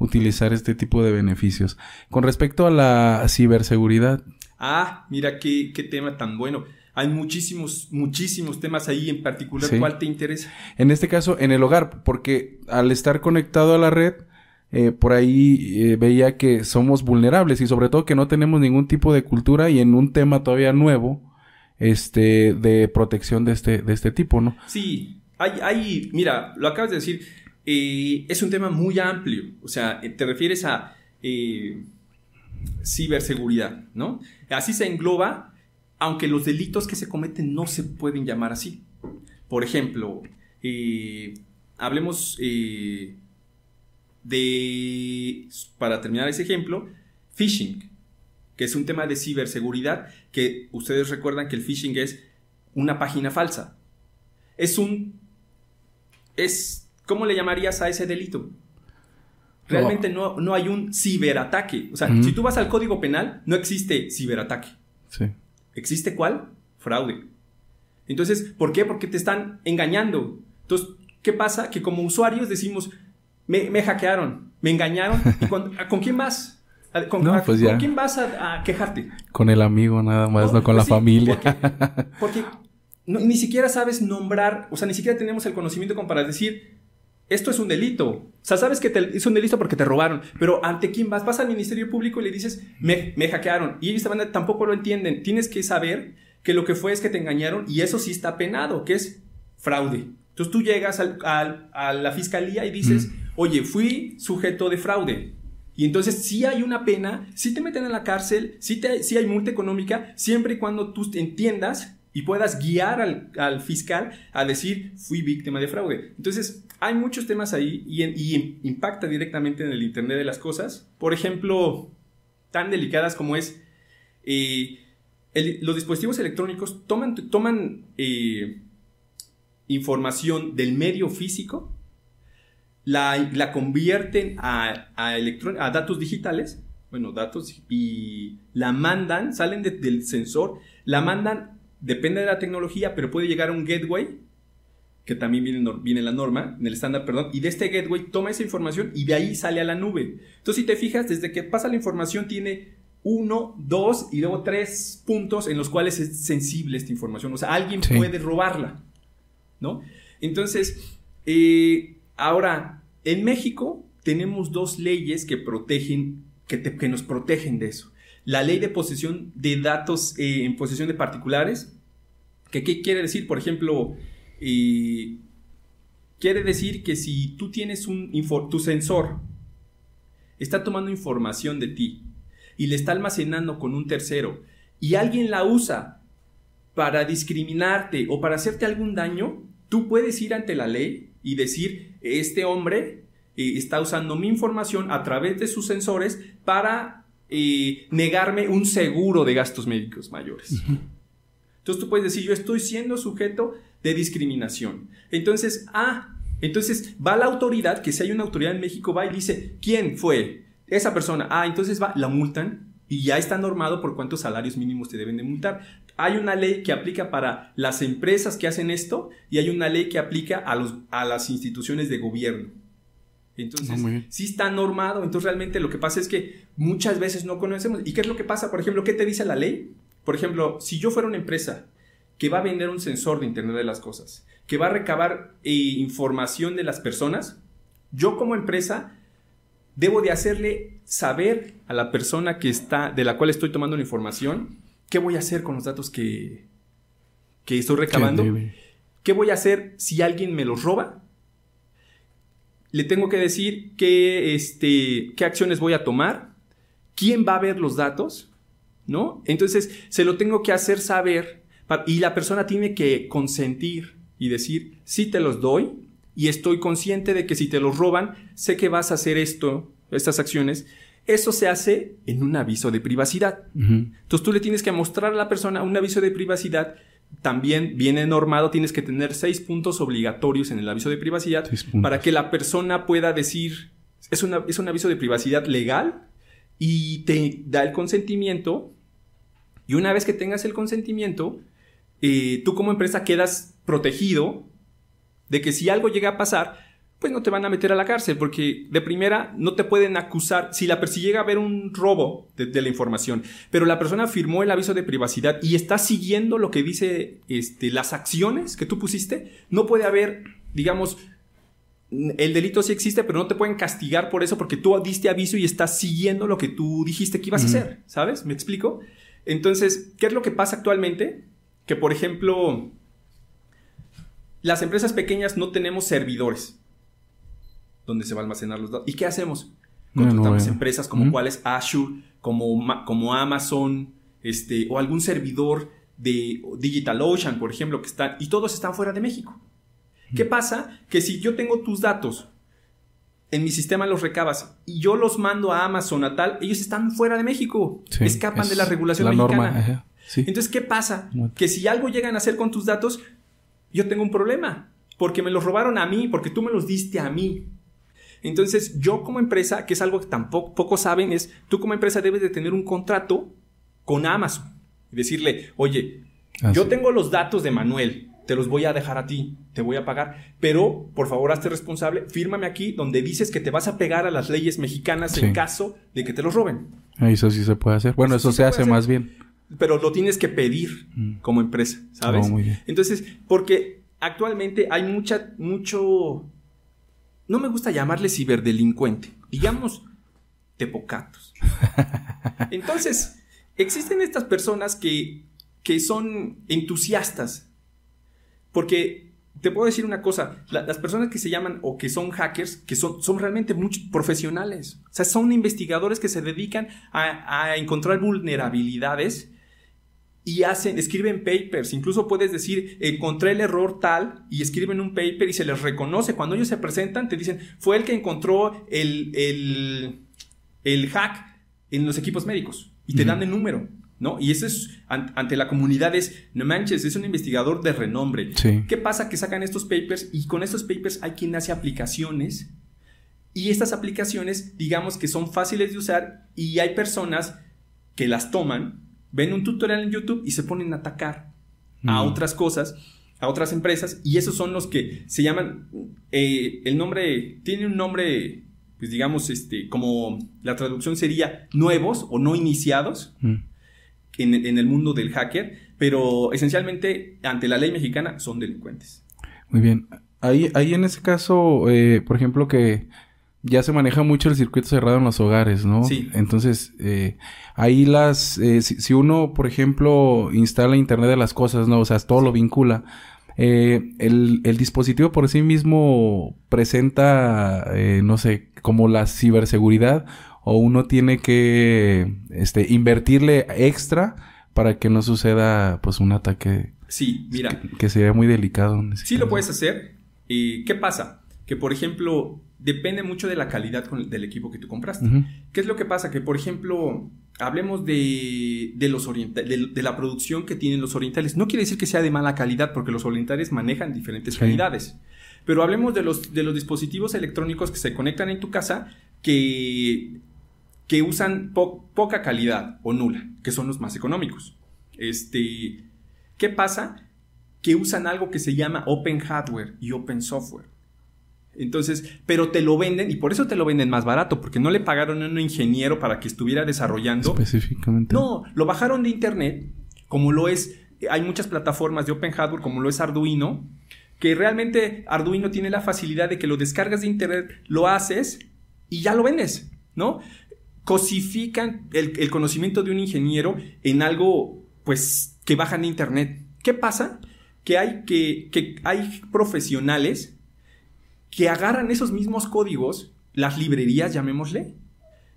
utilizar este tipo de beneficios. Con respecto a la ciberseguridad. Ah, mira qué, qué tema tan bueno. Hay muchísimos, muchísimos temas ahí en particular. ¿Cuál te interesa? En este caso, en el hogar, porque al estar conectado a la red, eh, por ahí eh, veía que somos vulnerables y sobre todo que no tenemos ningún tipo de cultura y en un tema todavía nuevo, este, de protección de este, de este tipo, ¿no? Sí, hay, hay, mira, lo acabas de decir, eh, es un tema muy amplio. O sea, te refieres a eh, ciberseguridad, ¿no? Así se engloba, aunque los delitos que se cometen no se pueden llamar así. Por ejemplo, eh, hablemos de, para terminar ese ejemplo, phishing, que es un tema de ciberseguridad, que ustedes recuerdan que el phishing es una página falsa. Es un... Es ¿Cómo le llamarías a ese delito? Realmente no, no hay un ciberataque. O sea, si tú vas al código penal, no existe ciberataque. Sí. ¿Existe cuál? Fraude. Entonces, ¿por qué? Porque te están engañando. Entonces, ¿qué pasa? Que como usuarios decimos, me, hackearon, me engañaron. ¿Con quién vas? ¿Con, pues quién vas a, quejarte? Con el amigo nada más, no, con la pues familia. Porque, ni siquiera sabes nombrar, o sea, ni siquiera tenemos el conocimiento como para decir, esto es un delito. O sea, sabes que es un delito porque te robaron, pero ¿ante quién vas? Vas al Ministerio Público y le dices, me, hackearon. Y ellos tampoco lo entienden. Tienes que saber que lo que fue es que te engañaron y eso sí está penado, que es fraude. Entonces tú llegas a la fiscalía y dices, oye, fui sujeto de fraude. Y entonces sí hay una pena, sí te meten en la cárcel, sí, te, sí hay multa económica, siempre y cuando tú entiendas y puedas guiar al, fiscal a decir fui víctima de fraude. Entonces, hay muchos temas ahí y, impacta directamente en el Internet de las Cosas. Por ejemplo, tan delicadas como es eh, los dispositivos electrónicos toman, toman eh, información del medio físico, la, convierten a, a, datos digitales, bueno, datos, y la mandan, salen del sensor, la mandan depende de la tecnología, pero puede llegar a un gateway, que también viene, viene en la norma, en el estándar, perdón, y de este gateway toma esa información y de ahí sale a la nube. Entonces, si te fijas, desde que pasa la información tiene uno, dos y luego tres puntos en los cuales es sensible esta información. O sea, alguien puede robarla, ¿no? Entonces, eh, ahora, en México tenemos dos leyes que protegen, que, que nos protegen de eso la ley de posesión de datos eh, en posesión de particulares. ¿Qué, quiere decir? Por ejemplo, eh, quiere decir que si tú tienes un tu sensor, está tomando información de ti y le está almacenando con un tercero y alguien la usa para discriminarte o para hacerte algún daño, tú puedes ir ante la ley y decir, este hombre eh, está usando mi información a través de sus sensores para y negarme un seguro de gastos médicos mayores. Entonces tú puedes decir, yo estoy siendo sujeto de discriminación. Entonces, ah, entonces va la autoridad, que si hay una autoridad en México, va y dice, ¿quién fue? Esa persona. Ah, entonces va, la multan y ya está normado por cuántos salarios mínimos te deben de multar. Hay una ley que aplica para las empresas que hacen esto y hay una ley que aplica a, los, a las instituciones de gobierno. Entonces, bien. sí está normado. Entonces, realmente lo que pasa es que muchas veces no conocemos. ¿Y qué es lo que pasa? Por ejemplo, ¿qué te dice la ley? Por ejemplo, si yo fuera una empresa que va a vender un sensor de Internet de las Cosas, que va a recabar eh, información de las personas, yo como empresa debo de hacerle saber a la persona que está, de la cual estoy tomando la información, qué voy a hacer con los datos que, que estoy recabando. Debe. ¿Qué voy a hacer si alguien me los roba? Le tengo que decir qué, este, qué acciones voy a tomar, quién va a ver los datos, ¿no? Entonces, se lo tengo que hacer saber y la persona tiene que consentir y decir, sí te los doy y estoy consciente de que si te los roban, sé que vas a hacer esto, estas acciones. Eso se hace en un aviso de privacidad. Entonces tú le tienes que mostrar a la persona un aviso de privacidad. También viene normado, tienes que tener seis puntos obligatorios en el aviso de privacidad para que la persona pueda decir, es, una- es un aviso de privacidad legal y te da el consentimiento. Y una vez que tengas el consentimiento, eh, tú como empresa quedas protegido de que si algo llega a pasar, pues no te van a meter a la cárcel, porque de primera no te pueden acusar si la si llega a haber un robo de, de la información, pero la persona firmó el aviso de privacidad y está siguiendo lo que dice este, las acciones que tú pusiste, no puede haber, digamos, el delito sí existe, pero no te pueden castigar por eso porque tú diste aviso y estás siguiendo lo que tú dijiste que ibas a hacer, ¿sabes? ¿Me explico? Entonces, ¿qué es lo que pasa actualmente? Que, por ejemplo, las empresas pequeñas no tenemos servidores donde se va a almacenar los datos. ¿Y qué hacemos? Contratamos empresas como Ujú. cuáles Azure, como, como Amazon, este, o algún servidor de DigitalOcean, por ejemplo, que están, y todos están fuera de México. ¿Qué pasa? Que si yo tengo tus datos, en mi sistema los recabas y yo los mando a Amazon a tal, ellos están fuera de México, Sí, escapan es de la regulación la mexicana. norma, sí. Entonces, ¿qué pasa? Que si algo llegan a hacer con tus datos, yo tengo un problema, porque me los robaron a mí, porque tú me los diste a mí. Entonces, yo como empresa, que es algo que tampoco pocos saben, es tú como empresa debes de tener un contrato con Amazon y decirle, oye, Ah, yo sí. tengo los datos de Manuel, te los voy a dejar a ti, te voy a pagar, pero por favor hazte responsable, fírmame aquí donde dices que te vas a pegar a las leyes mexicanas en caso de que te los roben. Eso sí se puede hacer. Bueno, Eso eso sí se se hace hacer. más bien. pero lo tienes que pedir Mm. como empresa, ¿sabes? Oh, muy bien. Entonces, porque actualmente hay mucha, mucho, no me gusta llamarle ciberdelincuente, digamos tepocatos. Entonces, existen estas personas que, que son entusiastas, porque te puedo decir una cosa, la- las personas que se llaman o que son hackers, que son, son realmente muchos profesionales, o sea, son investigadores que se dedican a, a encontrar vulnerabilidades y hacen, escriben papers, incluso puedes decir, encontré el error tal y escriben un paper y se les reconoce. Cuando ellos se presentan, te dicen, fue el que encontró el, el, el hack en los equipos médicos y te Ujú. dan el número, ¿no? Y eso es, an- ante la comunidad es, no manches, es un investigador de renombre. Sí. ¿Qué pasa? Que sacan estos papers y con estos papers hay quien hace aplicaciones y estas aplicaciones, digamos que son fáciles de usar y hay personas que las toman, ven un tutorial en YouTube y se ponen a atacar a Mm. otras cosas, a otras empresas y esos son los que se llaman, eh, el nombre, tiene un nombre, pues digamos, este, como la traducción sería nuevos o no iniciados Mm. En, en el mundo del hacker, pero esencialmente ante la ley mexicana son delincuentes. Muy bien. Ahí, ahí en ese caso, eh, por ejemplo, que ya se maneja mucho el circuito cerrado en los hogares, ¿no? Sí. Entonces, eh, ahí las, eh, si, si uno, por ejemplo, instala Internet de las cosas, ¿no? O sea, todo lo vincula. eh, el, el dispositivo por sí mismo presenta, eh, no sé, como la ciberseguridad o uno tiene que, este, invertirle extra para que no suceda, pues, un ataque Sí, mira, que sería muy delicado. sí lo puedes hacer. Eh, ¿Qué pasa? Que, por ejemplo, depende mucho de la calidad con- del equipo que tú compraste. ¿Qué es lo que pasa? Que, por ejemplo, hablemos de, de los de, de la producción que tienen los orientales. No quiere decir que sea de mala calidad, porque los orientales manejan diferentes Sí. calidades. Pero hablemos de los, de los dispositivos electrónicos que se conectan en tu casa que, que usan po- poca calidad o nula, que son los más económicos. Este, ¿Qué pasa? Que usan algo que se llama Open Hardware y Open Software. Entonces, pero te lo venden y por eso te lo venden más barato, porque no le pagaron a un ingeniero para que estuviera desarrollando. Específicamente. No, lo bajaron de internet, como lo es, hay muchas plataformas de Open Hardware, como lo es Arduino, que realmente Arduino tiene la facilidad de que lo descargas de internet, lo haces y ya lo vendes, ¿no? Cosifican el, el conocimiento de un ingeniero en algo, pues, que bajan de internet. ¿Qué pasa? Que hay, que, que hay profesionales que agarran esos mismos códigos, las librerías, llamémosle,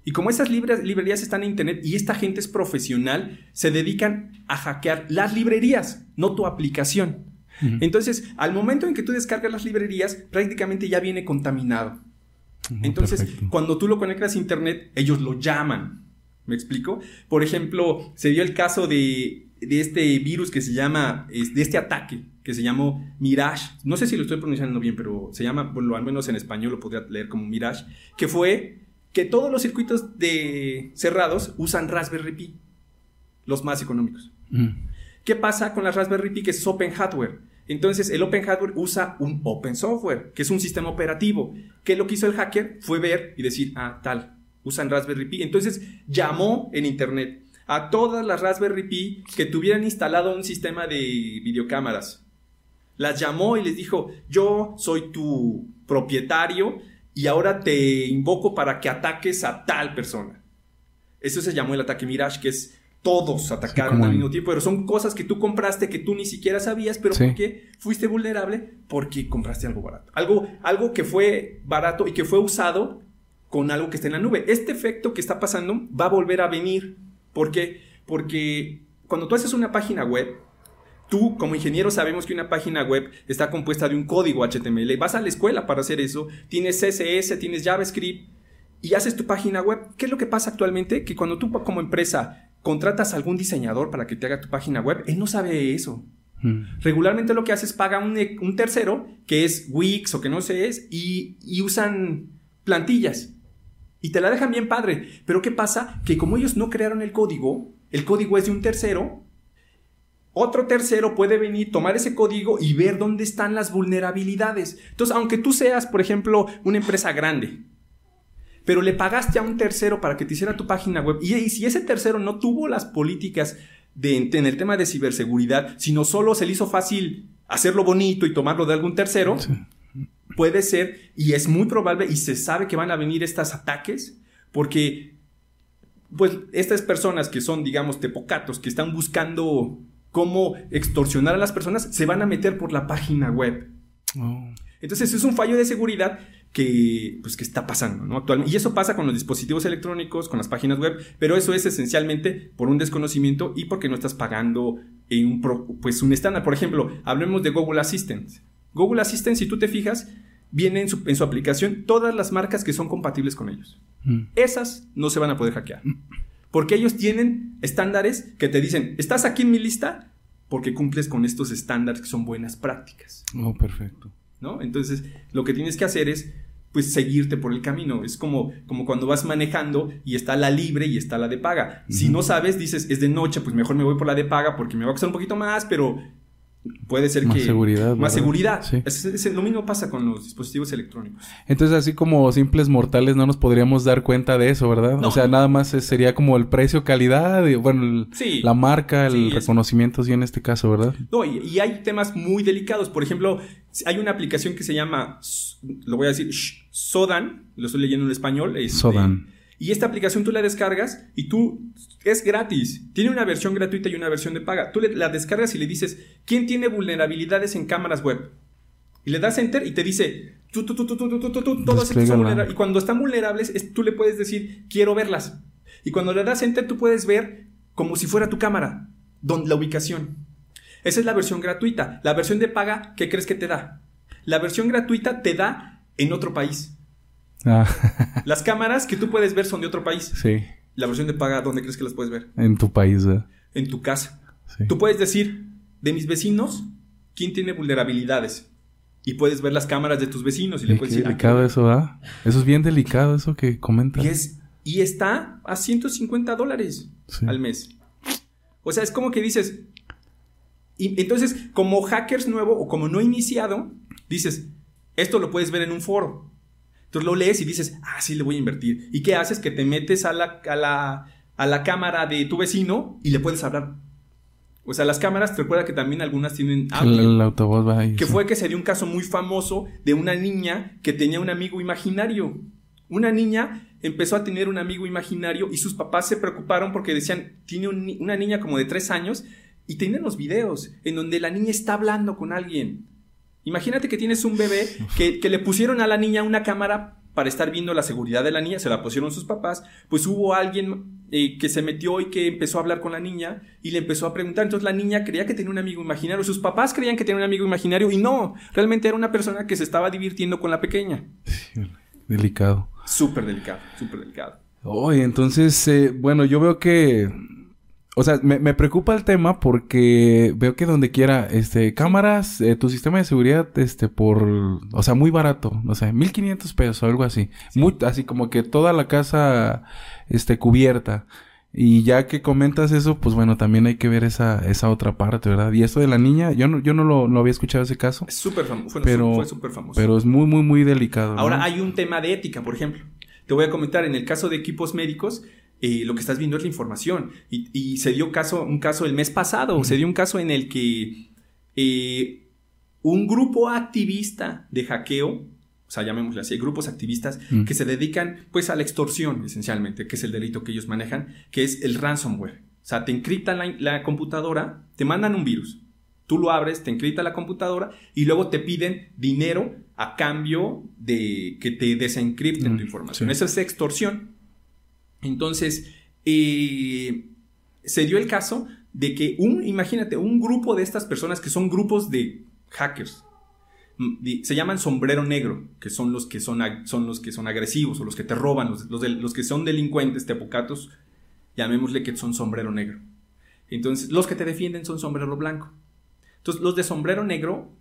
y como esas librerías están en internet y esta gente es profesional, se dedican a hackear las librerías, no tu aplicación. Entonces, al momento en que tú descargas las librerías, prácticamente ya viene contaminado. Entonces, cuando tú lo conectas a internet, ellos lo llaman. ¿Me explico? Por ejemplo, se dio el caso de, de este virus que se llama, de este ataque que se llamó Mirage. No sé si lo estoy pronunciando bien, pero se llama, bueno, al menos en español lo podría leer como Mirage, que fue que todos los circuitos de cerrados usan Raspberry Pi, los más económicos. Mm. ¿Qué pasa con la Raspberry Pi que es Open Hardware? Entonces, el Open Hardware usa un Open Software, que es un sistema operativo. ¿Qué lo que hizo el hacker? Fue ver y decir, ah, tal, usan Raspberry Pi. Entonces, llamó en Internet a todas las Raspberry Pi que tuvieran instalado un sistema de videocámaras las llamó y les dijo, yo soy tu propietario y ahora te invoco para que ataques a tal persona. Eso se llamó el ataque Mirage, que es todos atacaron al mismo tiempo, pero son cosas que tú compraste que tú ni siquiera sabías, pero ¿por qué fuiste vulnerable? Porque compraste algo barato. Algo, algo que fue barato y que fue usado con algo que está en la nube. Este efecto que está pasando va a volver a venir. ¿Por qué? Porque cuando tú haces una página web, Tú, como ingeniero, sabemos que una página web está compuesta de un código HTML. Vas a la escuela para hacer eso. Tienes CSS, tienes JavaScript y haces tu página web. ¿Qué es lo que pasa actualmente? Que cuando tú como empresa contratas a algún diseñador para que te haga tu página web, él no sabe eso. Hmm. Regularmente lo que hace es paga un, tercero, que es Wix o que no sé es, y, y usan plantillas. Y te la dejan bien padre. Pero ¿qué pasa? Que como ellos no crearon el código, el código es de un tercero, otro tercero puede venir, tomar ese código y ver dónde están las vulnerabilidades. Entonces, aunque tú seas, por ejemplo, una empresa grande, pero le pagaste a un tercero para que te hiciera tu página web, y, si ese tercero no tuvo las políticas de, en el tema de ciberseguridad, sino solo se le hizo fácil hacerlo bonito y tomarlo de algún tercero, puede ser, y es muy probable, y se sabe que van a venir estos ataques, porque pues estas personas que son, digamos, tepocatos, que están buscando cómo extorsionar a las personas, se van a meter por la página web. Oh. Entonces es un fallo de seguridad que, pues, que está pasando ¿no? actualmente. Y eso pasa con los dispositivos electrónicos, con las páginas web, pero eso es esencialmente por un desconocimiento y porque no estás pagando en un, pues, un estándar. Por ejemplo, hablemos de Google Assistant. Google Assistant, si tú te fijas, viene en su, aplicación todas las marcas que son compatibles con ellos. Mm. Esas no se van a poder hackear. Porque ellos tienen estándares que te dicen, estás aquí en mi lista porque cumples con estos estándares que son buenas prácticas. Oh, perfecto. ¿No? Entonces, lo que tienes que hacer es pues seguirte por el camino. Es como, como cuando vas manejando y está la libre y está la de paga. Si no sabes, dices, es de noche, pues mejor me voy por la de paga porque me va a costar un poquito más, pero puede ser más que... Seguridad, más seguridad. Sí. lo mismo pasa con los dispositivos electrónicos. Entonces, así como simples mortales no nos podríamos dar cuenta de eso, ¿verdad? O sea, nada más sería como el precio, calidad, y, bueno, la marca, el reconocimiento, sí, en este caso, ¿verdad? No, y, hay temas muy delicados. Por ejemplo, hay una aplicación que se llama, lo voy a decir, Sodan, lo estoy leyendo en español. Este, Sodan. Y esta aplicación tú la descargas y tú es gratis. Tiene una versión gratuita y una versión de paga. Tú la descargas y le dices, ¿quién tiene vulnerabilidades en cámaras web? Y le das enter y te dice, tú, tú, tú, tú, tú, tú, tú, todas estas son vulnerables. Y cuando están vulnerables, tú le puedes decir, quiero verlas. Y cuando le das enter, tú puedes ver como si fuera tu cámara, donde, la ubicación. Esa es la versión gratuita. La versión de paga, ¿qué crees que te da? La versión gratuita te da en otro país. Ah. Las cámaras que tú puedes ver son de otro país. Sí. La versión de paga, ¿dónde crees que las puedes ver? En tu país, ¿eh? En tu casa. Tú puedes decir, de mis vecinos, ¿quién tiene vulnerabilidades? Y puedes ver las cámaras de tus vecinos y le puedes decir. delicado eso, ¿ah? Eso es bien delicado, eso que comentas. Y, es, y está a 150 dólares al mes. O sea, es como que dices. Y entonces, como hackers nuevo o como no iniciado, dices, Esto lo puedes ver en un foro. Entonces lo lees y dices, ah, sí, le voy a invertir. ¿Y qué haces? Que te metes a la, a la, a la cámara de tu vecino y le puedes hablar. O sea, las cámaras, te recuerda que también algunas tienen audio. El, autobús va ahí. Que fue que se dio un caso muy famoso de una niña que tenía un amigo imaginario. Una niña empezó a tener un amigo imaginario y sus papás se preocuparon porque decían, tiene una niña como de tres años y tienen los videos en donde la niña está hablando con alguien. Imagínate que tienes un bebé que, le pusieron a la niña una cámara para estar viendo la seguridad de la niña, se la pusieron sus papás, pues hubo alguien eh, que se metió y que empezó a hablar con la niña y le empezó a preguntar, entonces la niña creía que tenía un amigo imaginario, sus papás creían que tenía un amigo imaginario y no, realmente era una persona que se estaba divirtiendo con la pequeña. Delicado. Súper delicado, súper delicado. Oye, entonces, eh, bueno, yo veo que o sea, me, preocupa el tema porque veo que donde quiera, este, cámaras, eh, tu sistema de seguridad, este, por, o sea, muy barato, o sea, 1500 pesos o algo así. Muy, así como que toda la casa, este, cubierta. Y ya que comentas eso, pues bueno, también hay que ver esa, esa otra parte, ¿verdad? Y esto de la niña, yo no, yo no lo, había escuchado ese caso. Es súper famoso, fue, pero, súper famoso. Pero es muy, muy, muy delicado. Ahora hay un tema de ética, por ejemplo. Te voy a comentar, en el caso de equipos médicos, eh, lo que estás viendo es la información. Y, se dio caso, un caso el mes pasado, se dio un caso en el que eh, un grupo activista de hackeo, o sea, llamémosle así, grupos activistas que se dedican pues a la extorsión esencialmente, que es el delito que ellos manejan, que es el ransomware. O sea, te encriptan la, la computadora, te mandan un virus, tú lo abres, te encripta la computadora y luego te piden dinero a cambio de que te desencripten tu información. Esa es extorsión. Entonces, eh, se dio el caso de que un, imagínate, un grupo de estas personas que son grupos de hackers, mm, se llaman sombrero negro, que son los que son, son, los que son agresivos o los que te roban, los, los, que son delincuentes, tepocatos, llamémosle que son sombrero negro. Entonces, los que te defienden son sombrero blanco. Entonces, los de sombrero negro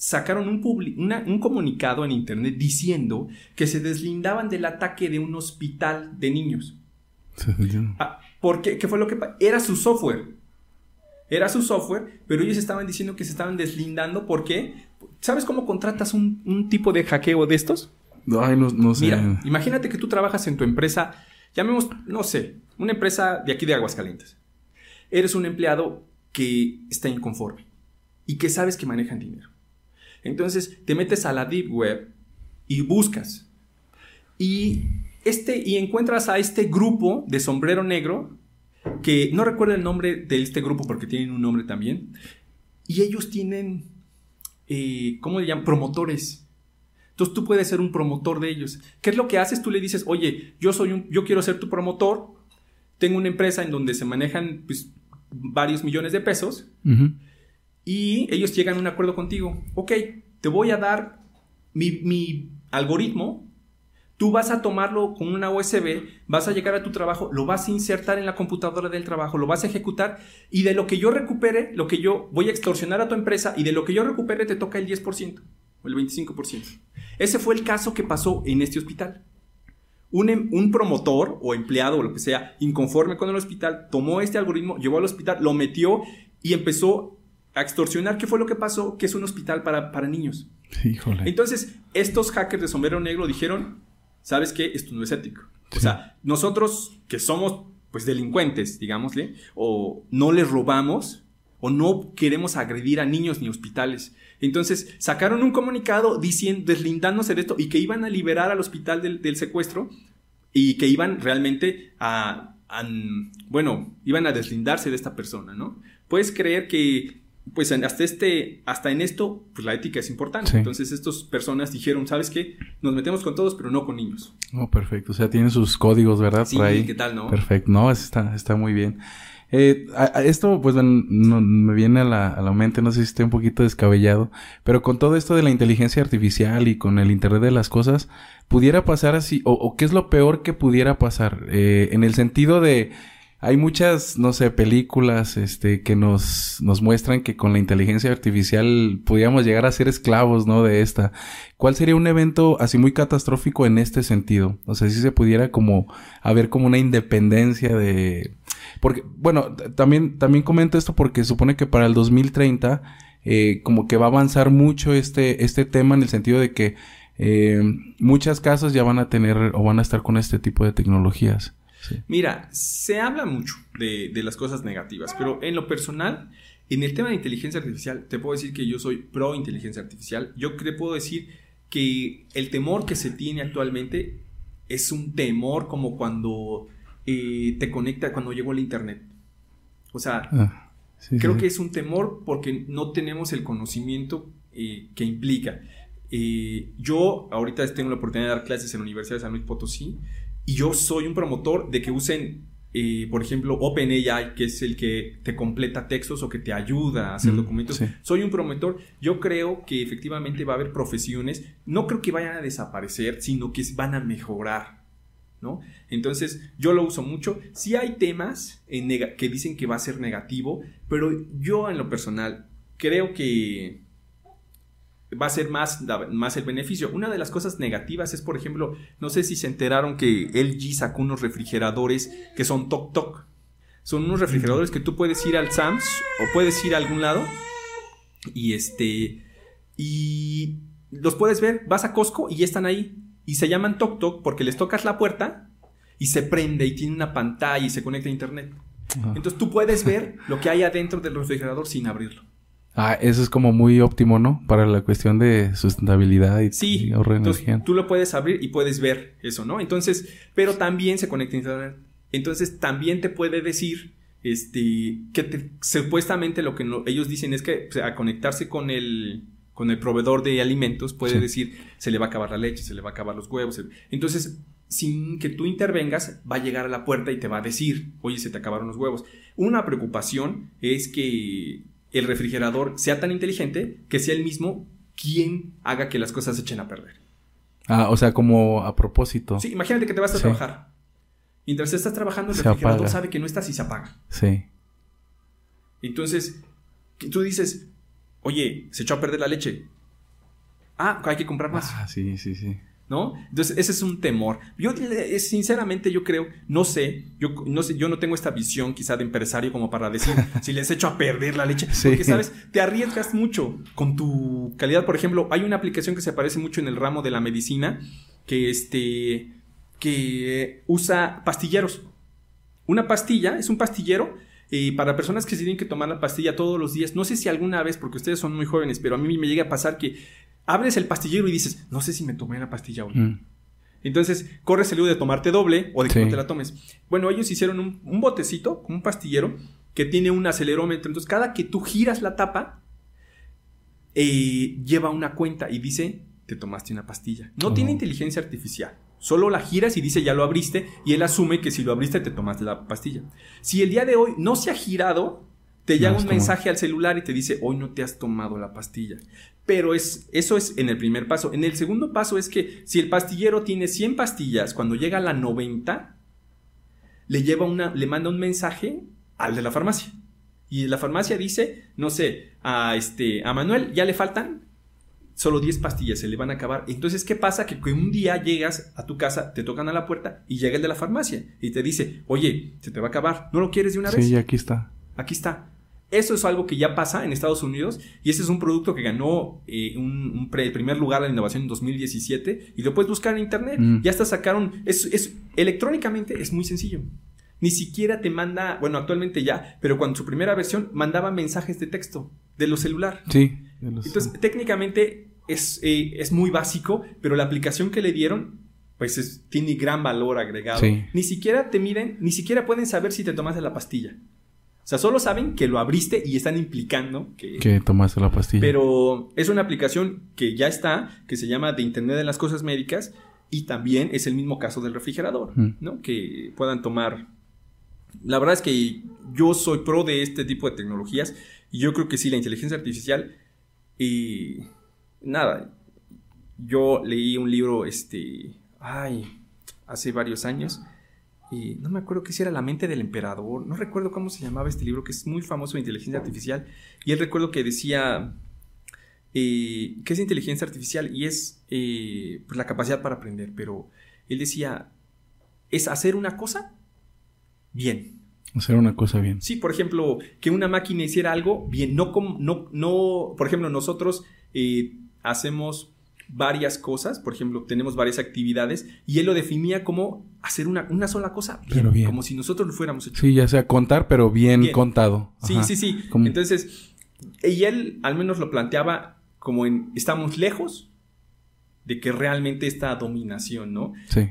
sacaron un, un, comunicado en internet diciendo que se deslindaban del ataque de un hospital de niños. Ah, porque, ¿qué fue lo que Era su software. Era su software, pero ellos estaban diciendo que se estaban deslindando porque, ¿sabes cómo contratas un, tipo de hackeo de estos? Ay, no, no sé. Mira, imagínate que tú trabajas en tu empresa, llamemos, no sé, una empresa de aquí de Aguascalientes. Eres un empleado que está inconforme y que sabes que manejan dinero entonces te metes a la Deep Web y buscas. Y, este, y encuentras a este grupo de sombrero negro, que no recuerdo el nombre de este grupo porque tienen un nombre también. Y ellos tienen, eh, ¿cómo le llaman? Promotores. Entonces tú puedes ser un promotor de ellos. ¿Qué es lo que haces? Tú le dices, oye, yo, soy yo quiero ser tu promotor, tengo una empresa en donde se manejan pues, varios millones de pesos y ellos llegan a un acuerdo contigo. Ok, te voy a dar mi, algoritmo, tú vas a tomarlo con una USB, vas a llegar a tu trabajo, lo vas a insertar en la computadora del trabajo, lo vas a ejecutar y de lo que yo recupere, lo que yo voy a extorsionar a tu empresa y de lo que yo recupere te toca el 10% o el 25%. Ese fue el caso que pasó en este hospital. Un, em, un, promotor o empleado o lo que sea inconforme con el hospital tomó este algoritmo, llevó al hospital, lo metió y empezó a extorsionar. ¿Qué fue lo que pasó? Que es un hospital para, para niños. Híjole. Entonces, estos hackers de sombrero negro dijeron, ¿sabes qué? Esto no es ético. O sea, nosotros que somos pues delincuentes, digámosle, o no les robamos, o no queremos agredir a niños ni hospitales. Entonces sacaron un comunicado diciendo, deslindándose de esto y que iban a liberar al hospital del, del secuestro y que iban realmente a, a, bueno, iban a deslindarse de esta persona, ¿no? Puedes creer que pues hasta este, hasta en esto, pues la ética es importante. Entonces estas personas dijeron, ¿sabes qué? Nos metemos con todos, pero no con niños. Oh, perfecto. O sea, tienen sus códigos, ¿verdad? Sí, ¿qué tal, no? Perfecto. No, está, está muy bien. Eh, esto, pues, me viene a la, a la mente, no sé si esté un poquito descabellado, pero con todo esto de la inteligencia artificial y con el Internet de las cosas, pudiera pasar así, o, qué es lo peor que pudiera pasar, eh, en el sentido de hay muchas, no sé, películas este, que nos, nos muestran que con la inteligencia artificial podríamos llegar a ser esclavos, ¿no? De esta. ¿Cuál sería un evento así muy catastrófico en este sentido? O sea, si se pudiera como haber como una independencia de... Porque, bueno, también, también comento esto porque supone que para el 2030 eh, como que va a avanzar mucho este, este tema en el sentido de que eh, muchas casas ya van a tener o van a estar con este tipo de tecnologías. Mira, se habla mucho de, las cosas negativas, pero en lo personal, en el tema de inteligencia artificial, te puedo decir que yo soy pro inteligencia artificial. Yo te puedo decir que el temor que se tiene actualmente es un temor como cuando eh, te conecta, cuando llegó el Internet. O sea, ah, creo que es un temor porque no tenemos el conocimiento eh, que implica. Eh, yo ahorita tengo la oportunidad de dar clases en la Universidad de San Luis Potosí y yo soy un promotor de que usen, eh, por ejemplo, OpenAI, que es el que te completa textos o que te ayuda a hacer documentos. Soy un promotor. Yo creo que efectivamente va a haber profesiones, no creo que vayan a desaparecer, sino que van a mejorar. ¿No? Entonces, yo lo uso mucho. Sí hay temas que dicen que va a ser negativo, pero yo en lo personal creo que va a ser más, más el beneficio. Una de las cosas negativas es, por ejemplo, no sé si se enteraron que LG sacó unos refrigeradores que son Tok Tok. Son unos refrigeradores que tú puedes ir al Sams o puedes ir a algún lado y este y los puedes ver, vas a Costco y ya están ahí y se llaman Tok Tok porque les tocas la puerta y se prende y tiene una pantalla y se conecta a internet. Entonces tú puedes ver lo que hay adentro del refrigerador sin abrirlo. Ah, eso es como muy óptimo, ¿no? Para la cuestión de sustentabilidad y, sí, Tú lo puedes abrir y puedes ver eso, ¿no? Entonces, pero también se conecta a internet. Entonces, también te puede decir, este, que supuestamente lo que ellos dicen es que a conectarse con el, con el proveedor de alimentos puede decir, se le va a acabar la leche, se le va a acabar los huevos. Entonces, sin que tú intervengas, va a llegar a la puerta y te va a decir, oye, se te acabaron los huevos. Una preocupación es que el refrigerador sea tan inteligente que sea el mismo quien haga que las cosas se echen a perder. Ah, o sea, como a propósito. Sí, imagínate que te vas a trabajar. Mientras estás trabajando, el refrigerador sabe que no estás y se apaga. Sí. Entonces, tú dices, oye, se echó a perder la leche. Ah, hay que comprar más. Ah, sí, sí, sí. ¿No? Entonces, ese es un temor. Yo, sinceramente, yo creo, no sé, yo no sé, yo no tengo esta visión quizá de empresario como para decir si les echo a perder la leche. Porque, ¿sabes? Te arriesgas mucho con tu calidad. Por ejemplo, hay una aplicación que se aparece mucho en el ramo de la medicina que este, que usa pastilleros. Una pastilla, es un pastillero y para personas que se tienen que tomar la pastilla todos los días, no sé si alguna vez, porque ustedes son muy jóvenes, pero a mí me llega a pasar que abres el pastillero y dices, no sé si me tomé la pastilla hoy. Mm. Entonces, corres el riesgo de tomarte doble o de que no te la tomes. Bueno, ellos hicieron un, botecito, un pastillero, que tiene un acelerómetro. Entonces, cada que tú giras la tapa, eh, lleva una cuenta y dice, te tomaste una pastilla. No tiene inteligencia artificial. Solo la giras y dice, ya lo abriste, y él asume que si lo abriste, te tomaste la pastilla. Si el día de hoy no se ha girado, te llega un mensaje al celular y te dice, hoy no te has tomado la pastilla. Pero es, eso es en el primer paso. En el segundo paso es que si el pastillero tiene 100 pastillas, cuando llega a la 90, le, lleva una, le manda un mensaje al de la farmacia. Y la farmacia dice, no sé, a, este, a Manuel ya le faltan solo 10 pastillas, se le van a acabar. Entonces, ¿qué pasa? Que, un día llegas a tu casa, te tocan a la puerta y llega el de la farmacia y te dice, oye, se te va a acabar, ¿no lo quieres de una vez? Sí, aquí está. Aquí está. Eso es algo que ya pasa en Estados Unidos y ese es un producto que ganó eh, un, primer lugar en la innovación en 2017 y lo puedes buscar en internet. Mm. Ya hasta sacaron, es, electrónicamente es muy sencillo. Ni siquiera te manda, bueno, actualmente ya, pero cuando su primera versión mandaba mensajes de texto de los celular. Sí. Entonces, técnicamente es, eh, es muy básico, pero la aplicación que le dieron pues tiene gran valor agregado. Ni siquiera te miden, ni siquiera pueden saber si te tomaste la pastilla. O sea, solo saben que lo abriste y están implicando que... Que tomaste la pastilla. Pero es una aplicación que ya está, que se llama de Internet de las Cosas Médicas y también es el mismo caso del refrigerador, mm. ¿no? Que puedan tomar... La verdad es que yo soy pro de este tipo de tecnologías y yo creo que sí, la inteligencia artificial... Y nada, yo leí un libro, este... Ay, hace varios años y no me acuerdo qué si era La mente del emperador, no recuerdo cómo se llamaba este libro, que es muy famoso de inteligencia artificial, y él recuerdo que decía eh, que es inteligencia artificial y es eh, pues, la capacidad para aprender, pero él decía, es hacer una cosa bien. Hacer una cosa bien. Sí, por ejemplo, que una máquina hiciera algo bien, no no, no, por ejemplo, nosotros eh, hacemos varias cosas, por ejemplo, tenemos varias actividades y él lo definía como hacer una, una sola cosa bien, como si nosotros lo fuéramos hecho. Sí, ya sea contar, pero bien, contado. Sí, sí, sí. Entonces, y él al menos lo planteaba como en, estamos lejos de que realmente esta dominación, ¿no? Sí.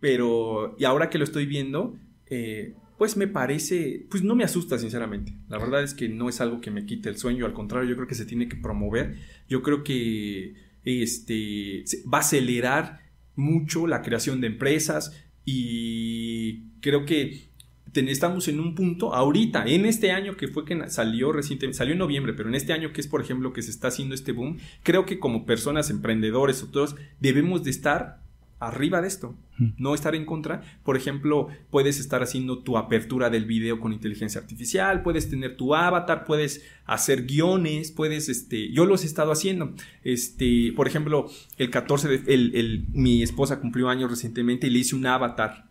Pero, y ahora que lo estoy viendo, eh, pues me parece, pues no me asusta sinceramente. La verdad es que no es algo que me quite el sueño, al contrario, yo creo que se tiene que promover. Yo creo que este, va a acelerar mucho la creación de empresas y creo que estamos en un punto ahorita, en este año que fue que salió recientemente, salió en noviembre, pero en este año que es, por ejemplo, que se está haciendo este boom, creo que como personas emprendedores o todos debemos de estar arriba de esto, no estar en contra. Por ejemplo, puedes estar haciendo tu apertura del video con inteligencia artificial, puedes tener tu avatar, puedes hacer guiones, puedes, este, yo los he estado haciendo. Este, por ejemplo, el 14 de, el, mi esposa cumplió años recientemente y le hice un avatar.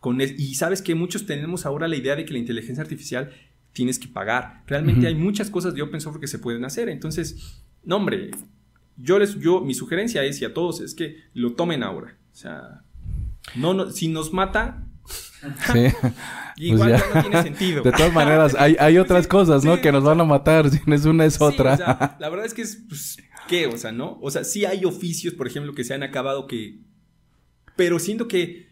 Con y sabes que muchos tenemos ahora la idea de que la inteligencia artificial tienes que pagar. Realmente hay muchas cosas de open source que se pueden hacer. Entonces, no, hombre, yo les, yo, mi sugerencia es, y a todos, es que lo tomen ahora. O sea, no, no si nos mata, Sí. Igual pues ya. no tiene sentido. De todas maneras, hay, hay otras cosas, ¿no? que nos van a matar. Si no es una, es otra. O sea, la verdad es que es, pues, ¿qué? O sea, ¿no? O sea, sí hay oficios, por ejemplo, que se han acabado que. Pero siento que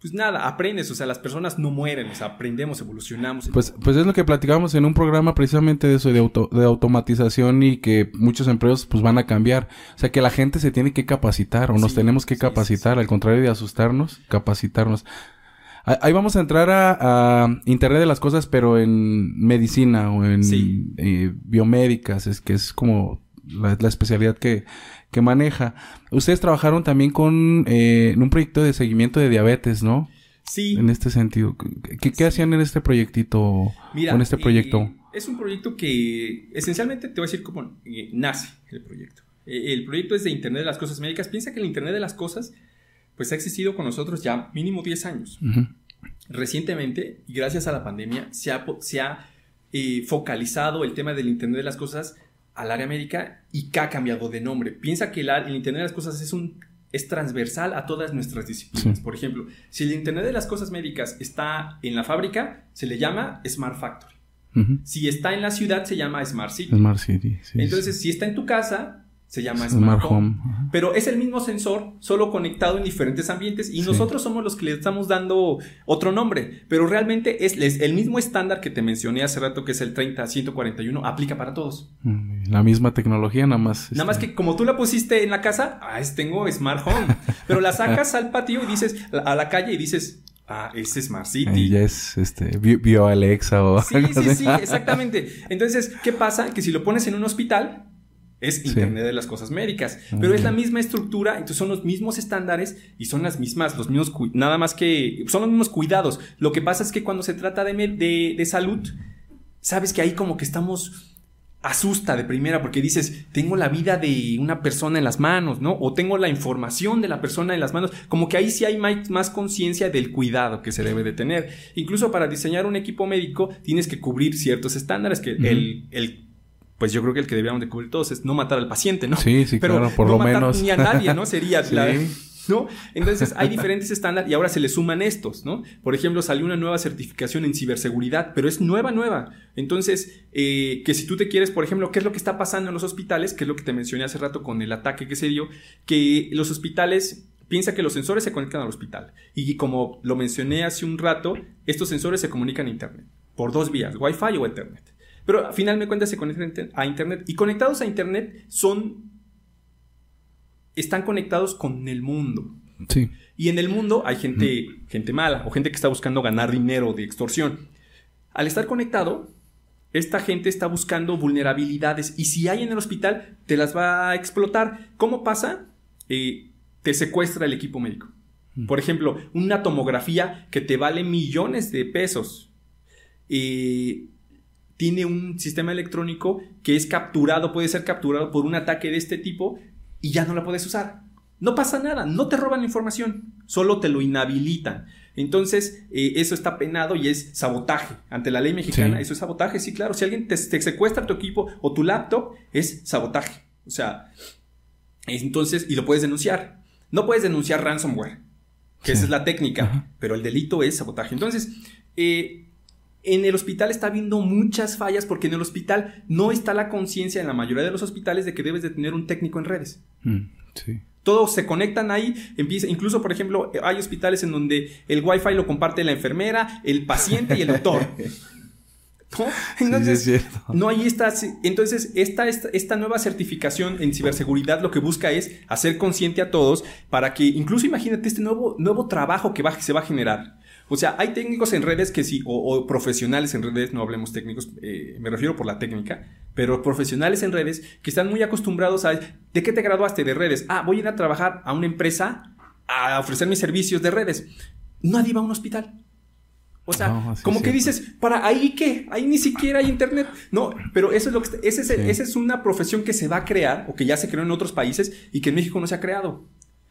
pues nada, aprendes, o sea, las personas no mueren, o sea, aprendemos, evolucionamos. Pues, pues es lo que platicábamos en un programa precisamente de eso, de, auto, de automatización y que muchos empleos pues van a cambiar. O sea, que la gente se tiene que capacitar o nos tenemos que capacitar, al contrario de asustarnos, capacitarnos. Ahí vamos a entrar a, Internet de las Cosas, pero en medicina o en eh, biomédicas, es que es como la, la especialidad que, que maneja. Ustedes trabajaron también con eh, en un proyecto de seguimiento de diabetes, ¿no? Sí. En este sentido. ¿Qué, hacían en este proyectito? Mira, con este proyecto. es un proyecto que esencialmente te voy a decir cómo eh, nace el proyecto. Eh, el proyecto es de Internet de las Cosas Médicas. Piensa que el Internet de las Cosas pues ha existido con nosotros ya mínimo 10 años. Recientemente, y gracias a la pandemia, se ha, se ha focalizado el tema del Internet de las Cosas al área médica y que ha cambiado de nombre. Piensa que el, Internet de las Cosas es un es transversal a todas nuestras disciplinas. Por ejemplo, si el Internet de las Cosas médicas está en la fábrica, se le llama Smart Factory. Si está en la ciudad, se llama Smart City. Smart City. Entonces, si está en tu casa, se llama Smart, Home. Pero es el mismo sensor, solo conectado en diferentes ambientes y nosotros somos los que le estamos dando otro nombre. Pero realmente es, el mismo estándar que te mencioné hace rato, que es el 30-141, aplica para todos. Mm, la misma tecnología, nada más. Nada más este, que como tú la pusiste en la casa, ah, tengo Smart Home. Pero la sacas al patio y dices, a la calle y dices, Ah, es Smart City. ya es este, Bio Alexa o. Sí, sí, sí, exactamente. Entonces, ¿qué pasa? Que si lo pones en un hospital, es Internet de las cosas médicas. Pero es la misma estructura, entonces son los mismos estándares y son las mismas, los mismos, nada más que, son los mismos cuidados. Lo que pasa es que cuando se trata de, de, de salud, sabes que ahí como que estamos asusta de primera porque dices, tengo la vida de una persona en las manos, ¿no? O tengo la información de la persona en las manos, como que ahí sí hay más conciencia del cuidado que se debe de tener. Incluso para diseñar un equipo médico tienes que cubrir ciertos estándares que el, el pues yo creo que el que deberíamos de cubrir todos es no matar al paciente, ¿no? Sí, sí, Pero claro, por lo matar menos. Ni a nadie, ¿no? Sería la, ¿no? Entonces hay diferentes estándares y ahora se le suman estos, ¿no? Por ejemplo, salió una nueva certificación en ciberseguridad, pero es nueva, nueva. Entonces, eh, que si tú te quieres, por ejemplo, ¿qué es lo que está pasando en los hospitales? Que es lo que te mencioné hace rato con el ataque que se dio, que los hospitales piensa que los sensores se conectan al hospital. Y como lo mencioné hace un rato, estos sensores se comunican a Internet por dos vías, Wi-Fi o Ethernet. Pero al final me cuenta se conectan a Internet. Y conectados a Internet son... Están conectados con el mundo. Sí. Y en el mundo hay gente, gente mala o gente que está buscando ganar dinero de extorsión. Al estar conectado, esta gente está buscando vulnerabilidades y si hay en el hospital, te las va a explotar. ¿Cómo pasa? Eh, te secuestra el equipo médico. Por ejemplo, una tomografía que te vale millones de pesos. Eh, tiene un sistema electrónico que es capturado, puede ser capturado por un ataque de este tipo y ya no la puedes usar. No pasa nada, no te roban la información, solo te lo inhabilitan. Entonces, eh, eso está penado y es sabotaje. Ante la ley mexicana, eso es sabotaje, sí, claro. Si alguien te, secuestra tu equipo o tu laptop, es sabotaje. O sea, entonces, y lo puedes denunciar. No puedes denunciar ransomware, que esa es la técnica, pero el delito es sabotaje. Entonces, eh, en el hospital está habiendo muchas fallas porque en el hospital no está la conciencia en la mayoría de los hospitales de que debes de tener un técnico en redes. Mm, sí. Todos se conectan ahí, empieza, incluso por ejemplo hay hospitales en donde el wifi lo comparte la enfermera, el paciente y el doctor. ¿No? Entonces, no hay esta, entonces esta, esta, nueva certificación en ciberseguridad lo que busca es hacer consciente a todos para que incluso imagínate este nuevo, nuevo trabajo que se va a generar. O sea, hay técnicos en redes que sí, o, profesionales en redes, no hablemos técnicos, eh, me refiero por la técnica, pero profesionales en redes que están muy acostumbrados a, ¿de qué te graduaste de redes? Ah, voy a ir a trabajar a una empresa a ofrecer mis servicios de redes. Nadie va a un hospital. O sea, como que dices, ¿para ahí qué? Ahí ni siquiera hay internet. No, pero eso es lo que ese es, esa es una profesión que se va a crear o que ya se creó en otros países y que en México no se ha creado.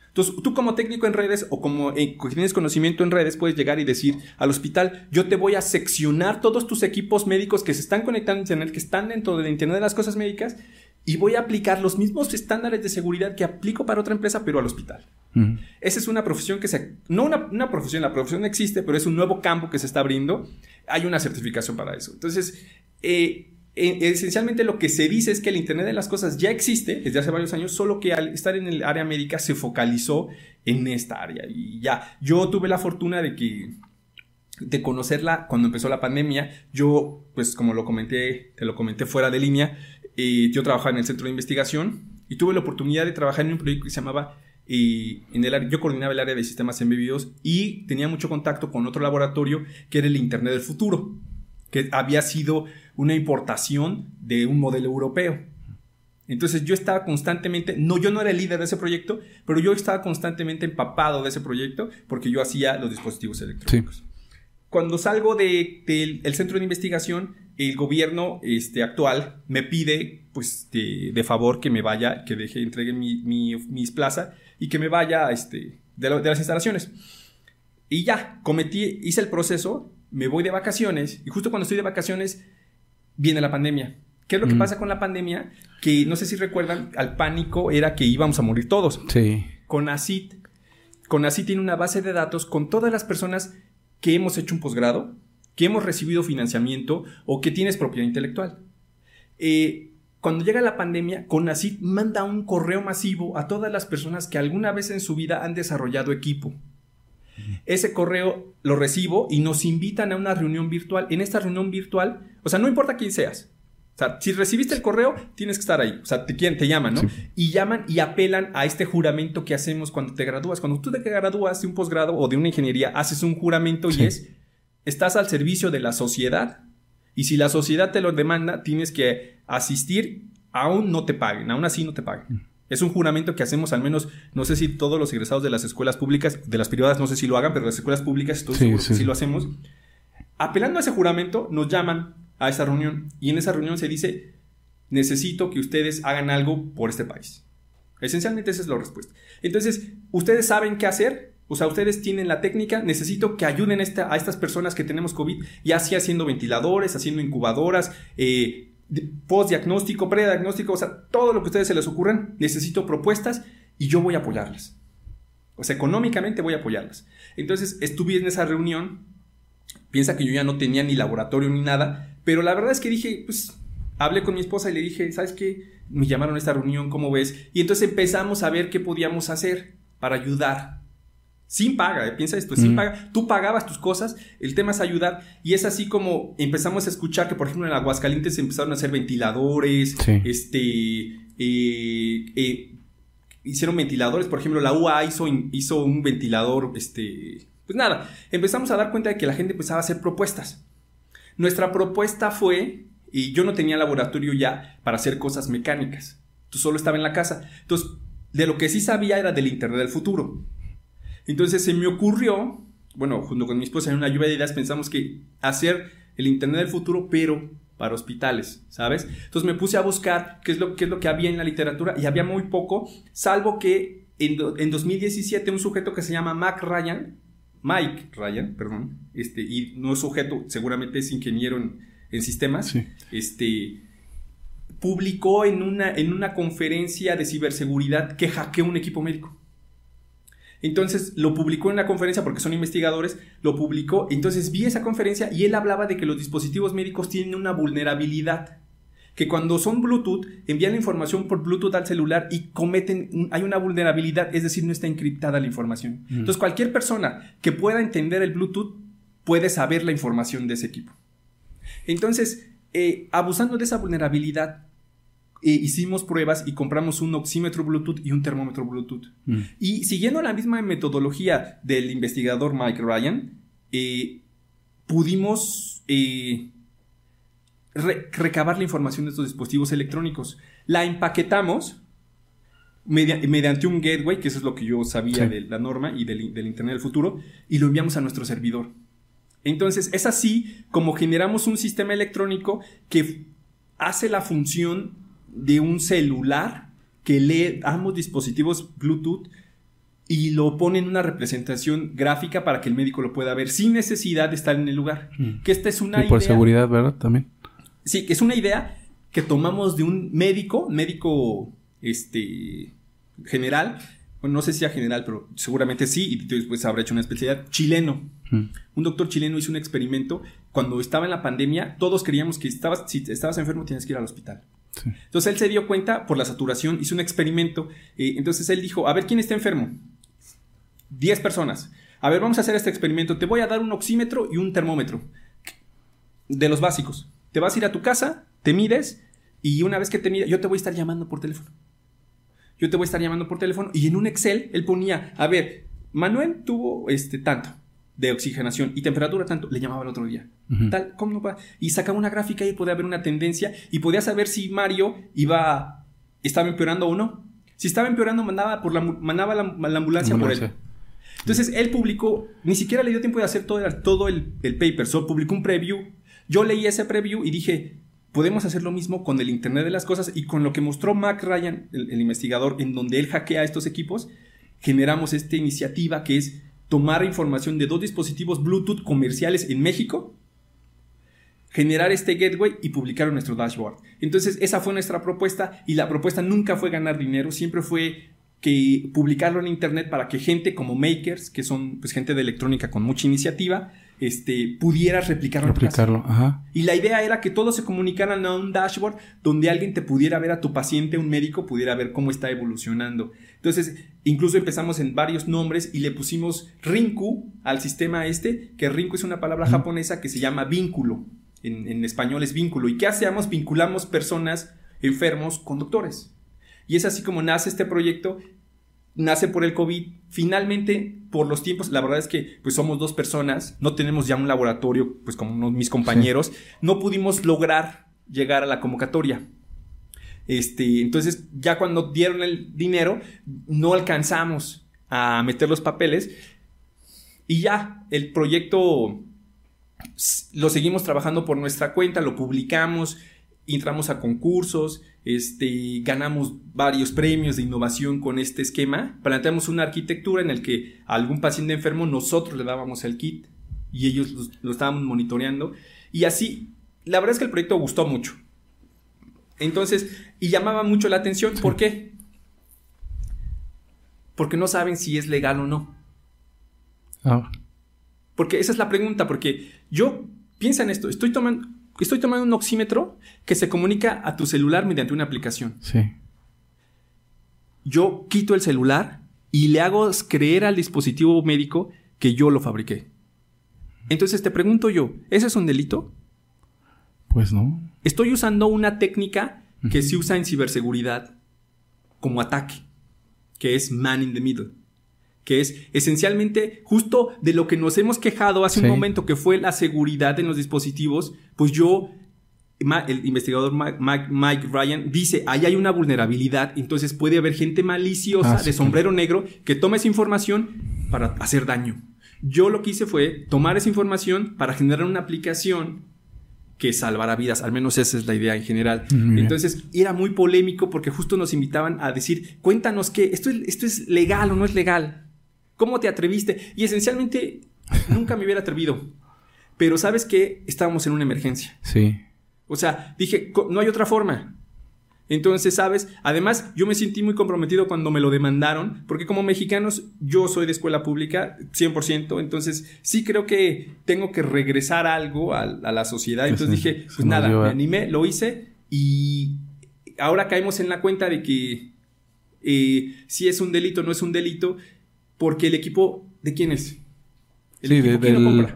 Entonces, tú como técnico en redes o como eh, tienes conocimiento en redes, puedes llegar y decir al hospital, yo te voy a seccionar todos tus equipos médicos que se están conectando a Internet, que están dentro de Internet de las cosas médicas, y voy a aplicar los mismos estándares de seguridad que aplico para otra empresa, pero al hospital. Esa es una profesión que se... No una, una, profesión, la profesión existe, pero es un nuevo campo que se está abriendo. Hay una certificación para eso. Entonces, eh, esencialmente lo que se dice es que el Internet de las Cosas ya existe desde hace varios años, solo que al estar en el área médica se focalizó en esta área. Y ya, yo tuve la fortuna de que de conocerla cuando empezó la pandemia. Yo, pues como lo comenté, te lo comenté fuera de línea, eh, yo trabajaba en el centro de investigación y tuve la oportunidad de trabajar en un proyecto que se llamaba, eh, en el, yo coordinaba el área de sistemas embebidos y tenía mucho contacto con otro laboratorio que era el Internet del Futuro, que había sido una importación de un modelo europeo. Entonces yo estaba constantemente, no, yo no era el líder de ese proyecto, pero yo estaba constantemente empapado de ese proyecto porque yo hacía los dispositivos electrónicos. Cuando salgo del de, centro de investigación, el gobierno este, actual me pide, pues, de, favor que me vaya, que deje, entregue mi, mis plazas y que me vaya este, de, de las instalaciones. Y ya, cometí, hice el proceso, me voy de vacaciones y justo cuando estoy de vacaciones viene la pandemia. ¿Qué es lo que pasa con la pandemia? Que no sé si recuerdan, al pánico era que íbamos a morir todos. Sí. Con ACID, con ACID tiene una base de datos con todas las personas que hemos hecho un posgrado, que hemos recibido financiamiento o que tienes propiedad intelectual. Eh, cuando llega la pandemia, CONACID manda un correo masivo a todas las personas que alguna vez en su vida han desarrollado equipo. Ese correo lo recibo y nos invitan a una reunión virtual. En esta reunión virtual, o sea, no importa quién seas. O sea, si recibiste el correo, tienes que estar ahí. O sea, te, te llaman, ¿no? Y llaman y apelan a este juramento que hacemos cuando te gradúas. Cuando tú te gradúas de un posgrado o de una ingeniería, haces un juramento y es, estás al servicio de la sociedad. Y si la sociedad te lo demanda, tienes que asistir, aún no te paguen, aún así no te paguen. Es un juramento que hacemos al menos, no sé si todos los egresados de las escuelas públicas, de las privadas no sé si lo hagan, pero las escuelas públicas estoy seguro que sí lo hacemos. Apelando a ese juramento, nos llaman a esa reunión y en esa reunión se dice, necesito que ustedes hagan algo por este país. Esencialmente esa es la respuesta. Entonces, ustedes saben qué hacer, o sea, ustedes tienen la técnica, necesito que ayuden a, estas personas que tenemos COVID, ya sea haciendo ventiladores, haciendo incubadoras, eh, post-diagnóstico, pre-diagnóstico, o sea, todo lo que a ustedes se les ocurran, necesito propuestas y yo voy a apoyarlas. O sea, económicamente voy a apoyarlas. Entonces, estuve en esa reunión, piensa que yo ya no tenía ni laboratorio ni nada, pero la verdad es que dije, pues, hablé con mi esposa y le dije, ¿sabes qué? Me llamaron a esta reunión, ¿cómo ves? Y entonces empezamos a ver qué podíamos hacer para ayudar sin paga, eh, piensa esto, sin paga. Tú pagabas tus cosas, el tema es ayudar. Y es así como empezamos a escuchar que, por ejemplo, en Aguascalientes empezaron a hacer ventiladores, este, eh, eh, hicieron ventiladores. Por ejemplo, la UA hizo, hizo un ventilador, este, pues nada, empezamos a dar cuenta de que la gente empezaba a hacer propuestas. Nuestra propuesta fue, y yo no tenía laboratorio ya para hacer cosas mecánicas. Tú solo estaba en la casa. Entonces, de lo que sí sabía era del Internet del futuro. Entonces se me ocurrió, bueno, junto con mi esposa en una lluvia de ideas pensamos que hacer el Internet del futuro, pero para hospitales, ¿sabes? Entonces me puse a buscar qué es lo, qué es lo que había en la literatura y había muy poco, salvo que en, en 2017 un sujeto que se llama Mac Ryan, Mike Ryan, perdón, este, y no es sujeto, seguramente es ingeniero en, en sistemas, Sí. este, publicó en una, en una conferencia de ciberseguridad que hackeó un equipo médico. Entonces lo publicó en la conferencia porque son investigadores, lo publicó, entonces vi esa conferencia y él hablaba de que los dispositivos médicos tienen una vulnerabilidad, que cuando son Bluetooth envían la información por Bluetooth al celular y cometen, hay una vulnerabilidad, es decir, no está encriptada la información. Entonces cualquier persona que pueda entender el Bluetooth puede saber la información de ese equipo. Entonces, eh, abusando de esa vulnerabilidad, eh, hicimos pruebas y compramos un oxímetro Bluetooth y un termómetro Bluetooth. Mm. Y siguiendo la misma metodología del investigador Mike Ryan, eh, pudimos eh, re- recabar la información de estos dispositivos electrónicos. La empaquetamos media- mediante un gateway, que eso es lo que yo sabía Sí. de la norma y del, del Internet del futuro, y lo enviamos a nuestro servidor. Entonces, es así como generamos un sistema electrónico que hace la función de un celular que lee ambos dispositivos Bluetooth y lo pone en una representación gráfica para que el médico lo pueda ver sin necesidad de estar en el lugar. Mm. Que esta es una Y por idea- seguridad, ¿verdad? También. Sí, que es una idea que tomamos de un médico, médico este general, bueno, no sé si sea general, pero seguramente sí, y después habrá hecho una especialidad, chileno. Mm. Un doctor chileno hizo un experimento cuando estaba en la pandemia, todos creíamos que estabas, si estabas enfermo tienes que ir al hospital. Entonces él se dio cuenta por la saturación, hizo un experimento, eh, entonces él dijo, a ver, ¿quién está enfermo? 10 personas. A ver, vamos a hacer este experimento, te voy a dar un oxímetro y un termómetro, de los básicos. Te vas a ir a tu casa, te mides, y una vez que te mides, yo te voy a estar llamando por teléfono. Yo te voy a estar llamando por teléfono, y en un Excel él ponía, a ver, Manuel tuvo este tanto de oxigenación y temperatura tanto, le llamaba el otro día. Tal, ¿cómo no va? Y sacaba una gráfica y podía ver una tendencia y podía saber si Mario iba, estaba empeorando o no. Si estaba empeorando, mandaba, por la, mandaba la, la ambulancia por él. Entonces él publicó, ni siquiera le dio tiempo de hacer todo, el- todo el, el paper, solo publicó un preview. Yo leí ese preview y dije, podemos hacer lo mismo con el Internet de las Cosas y con lo que mostró Mac Ryan, el, el investigador, en donde él hackea estos equipos, generamos esta iniciativa que es tomar información de dos dispositivos Bluetooth comerciales en México, generar este gateway y publicar nuestro dashboard. Entonces esa fue nuestra propuesta y la propuesta nunca fue ganar dinero, siempre fue que publicarlo en internet para que gente como makers, que son pues gente de electrónica con mucha iniciativa, este, pudiera replicarlo. en tu casa. Replicarlo. Ajá. Y la idea era que todos se comunicaran a un dashboard donde alguien te pudiera ver a tu paciente, un médico pudiera ver cómo está evolucionando. Entonces, incluso empezamos en varios nombres y le pusimos Rinku al sistema este, que Rinku es una palabra japonesa que se llama vínculo. En, en español es vínculo. ¿Y qué hacemos? Vinculamos personas enfermos con doctores. Y es así como nace este proyecto nace por el COVID. Finalmente, por los tiempos, la verdad es que pues somos dos personas, no tenemos ya un laboratorio, pues como unos- mis compañeros, no pudimos lograr llegar a la convocatoria. Este, entonces, ya cuando dieron el dinero, no alcanzamos a meter los papeles y ya el proyecto lo seguimos trabajando por nuestra cuenta, lo publicamos, entramos a concursos, este, ganamos varios premios de innovación con este esquema, planteamos una arquitectura en el que a algún paciente enfermo nosotros le dábamos el kit y ellos los- lo, estaban monitoreando y así, la verdad es que el proyecto gustó mucho. Entonces, y llamaba mucho la atención, ¿por qué? Porque no saben si es legal o no. Ah, Porque esa es la pregunta, porque yo, piensa en esto, estoy tomando, estoy tomando un oxímetro que se comunica a tu celular mediante una aplicación. sí. Yo quito el celular y le hago creer al dispositivo médico que yo lo fabriqué. Entonces te pregunto yo, ¿ese es un delito? Pues no. Estoy usando una técnica que se usa en ciberseguridad como ataque, que es man in the middle, que es esencialmente justo de lo que nos hemos quejado hace Sí. un momento, que fue la seguridad en los dispositivos, pues yo el investigador Mike, Ryan dice, ahí hay una vulnerabilidad, entonces puede haber gente maliciosa ah, de sombrero negro que toma esa información para hacer daño. Yo lo que hice fue tomar esa información para generar una aplicación que salvara vidas, al menos esa es la idea en general. Entonces era muy polémico porque justo nos invitaban a decir, cuéntanos qué, esto, esto es legal o no es legal, ¿cómo te atreviste? Y esencialmente nunca me hubiera atrevido, pero sabes que estábamos en una emergencia. Sí. O sea, dije, no hay otra forma. Entonces, ¿sabes? Además, yo me sentí muy comprometido cuando me lo demandaron, porque como mexicanos, yo soy de escuela pública 100%, entonces sí creo que tengo que regresar algo a, la sociedad. Entonces dije, pues nada, me animé, lo hice y ahora caemos en la cuenta de que eh, si es un delito, no es un delito, porque el equipo, ¿de quién es? El sí, del,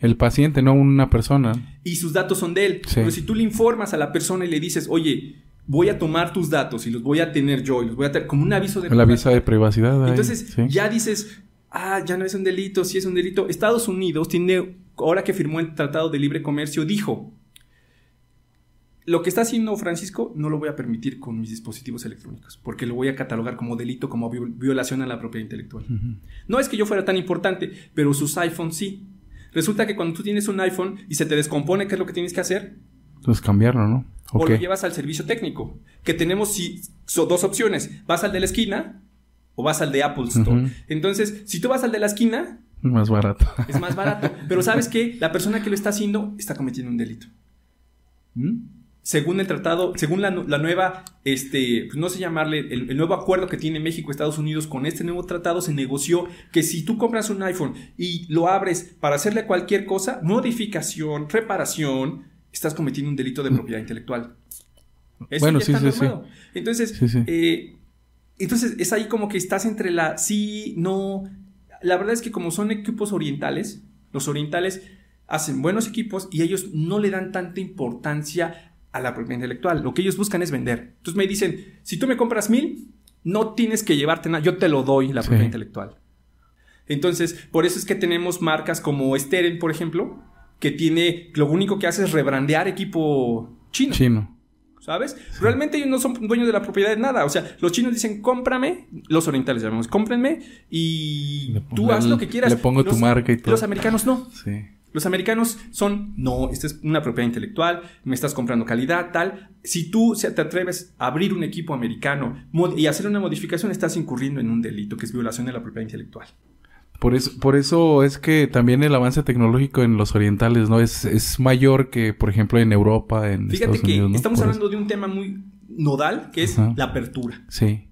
el paciente, no una persona. Y sus datos son de él. Pero si tú le informas a la persona y le dices, oye, voy a tomar tus datos y los voy a tener yo y los voy a tener como un aviso de El aviso de privacidad. Entonces ya dices, ah, ya no es un delito, sí es un delito. Estados Unidos tiene, ahora que firmó el Tratado de Libre Comercio, dijo, lo que está haciendo Francisco no lo voy a permitir con mis dispositivos electrónicos, porque lo voy a catalogar como delito, como violación a la propiedad intelectual. No es que yo fuera tan importante, pero sus iPhones sí. Resulta que cuando tú tienes un iPhone y se te descompone, ¿qué es lo que tienes que hacer? Pues cambiarlo, ¿no? O lo llevas al servicio técnico. Que tenemos dos opciones. Vas al de la esquina o vas al de Apple Store. Entonces, si tú vas al de la esquina... Más barato. Es más barato. Pero sabes que la persona que lo está haciendo está cometiendo un delito. ¿Mm? Según el tratado, según la, nueva, este, pues no sé llamarle, el, el, nuevo acuerdo que tiene México y Estados Unidos con este nuevo tratado, se negoció que si tú compras un iPhone y lo abres para hacerle cualquier cosa, modificación, reparación, estás cometiendo un delito de propiedad intelectual. bueno, sí, sí, sí. Entonces, eh, entonces es ahí como que estás entre la sí, no. La verdad es que como son equipos orientales, los orientales hacen buenos equipos y ellos no le dan tanta importancia a la propiedad intelectual. Lo que ellos buscan es vender. Entonces me dicen, si tú me compras mil, no tienes que llevarte nada, yo te lo doy la propiedad intelectual. Entonces, por eso es que tenemos marcas como Steren, por ejemplo, que tiene, lo único que hace es rebrandear equipo chino. Chino. ¿Sabes? Realmente ellos no son dueños de la propiedad de nada. O sea, los chinos dicen, cómprame, los orientales llamamos, cómprenme y tú haz lo que quieras. Le pongo tu marca y todo. Los americanos no. Sí. Los americanos son, no, esta es una propiedad intelectual, me estás comprando calidad, tal. Si tú te atreves a abrir un equipo americano y hacer una modificación, estás incurriendo en un delito que es violación de la propiedad intelectual. Por eso, por eso es que también el avance tecnológico en los orientales, ¿no? Es, es mayor que, por ejemplo, en Europa, en Fíjate Estados Unidos, que estamos hablando de un tema muy nodal, que es la apertura. Sí.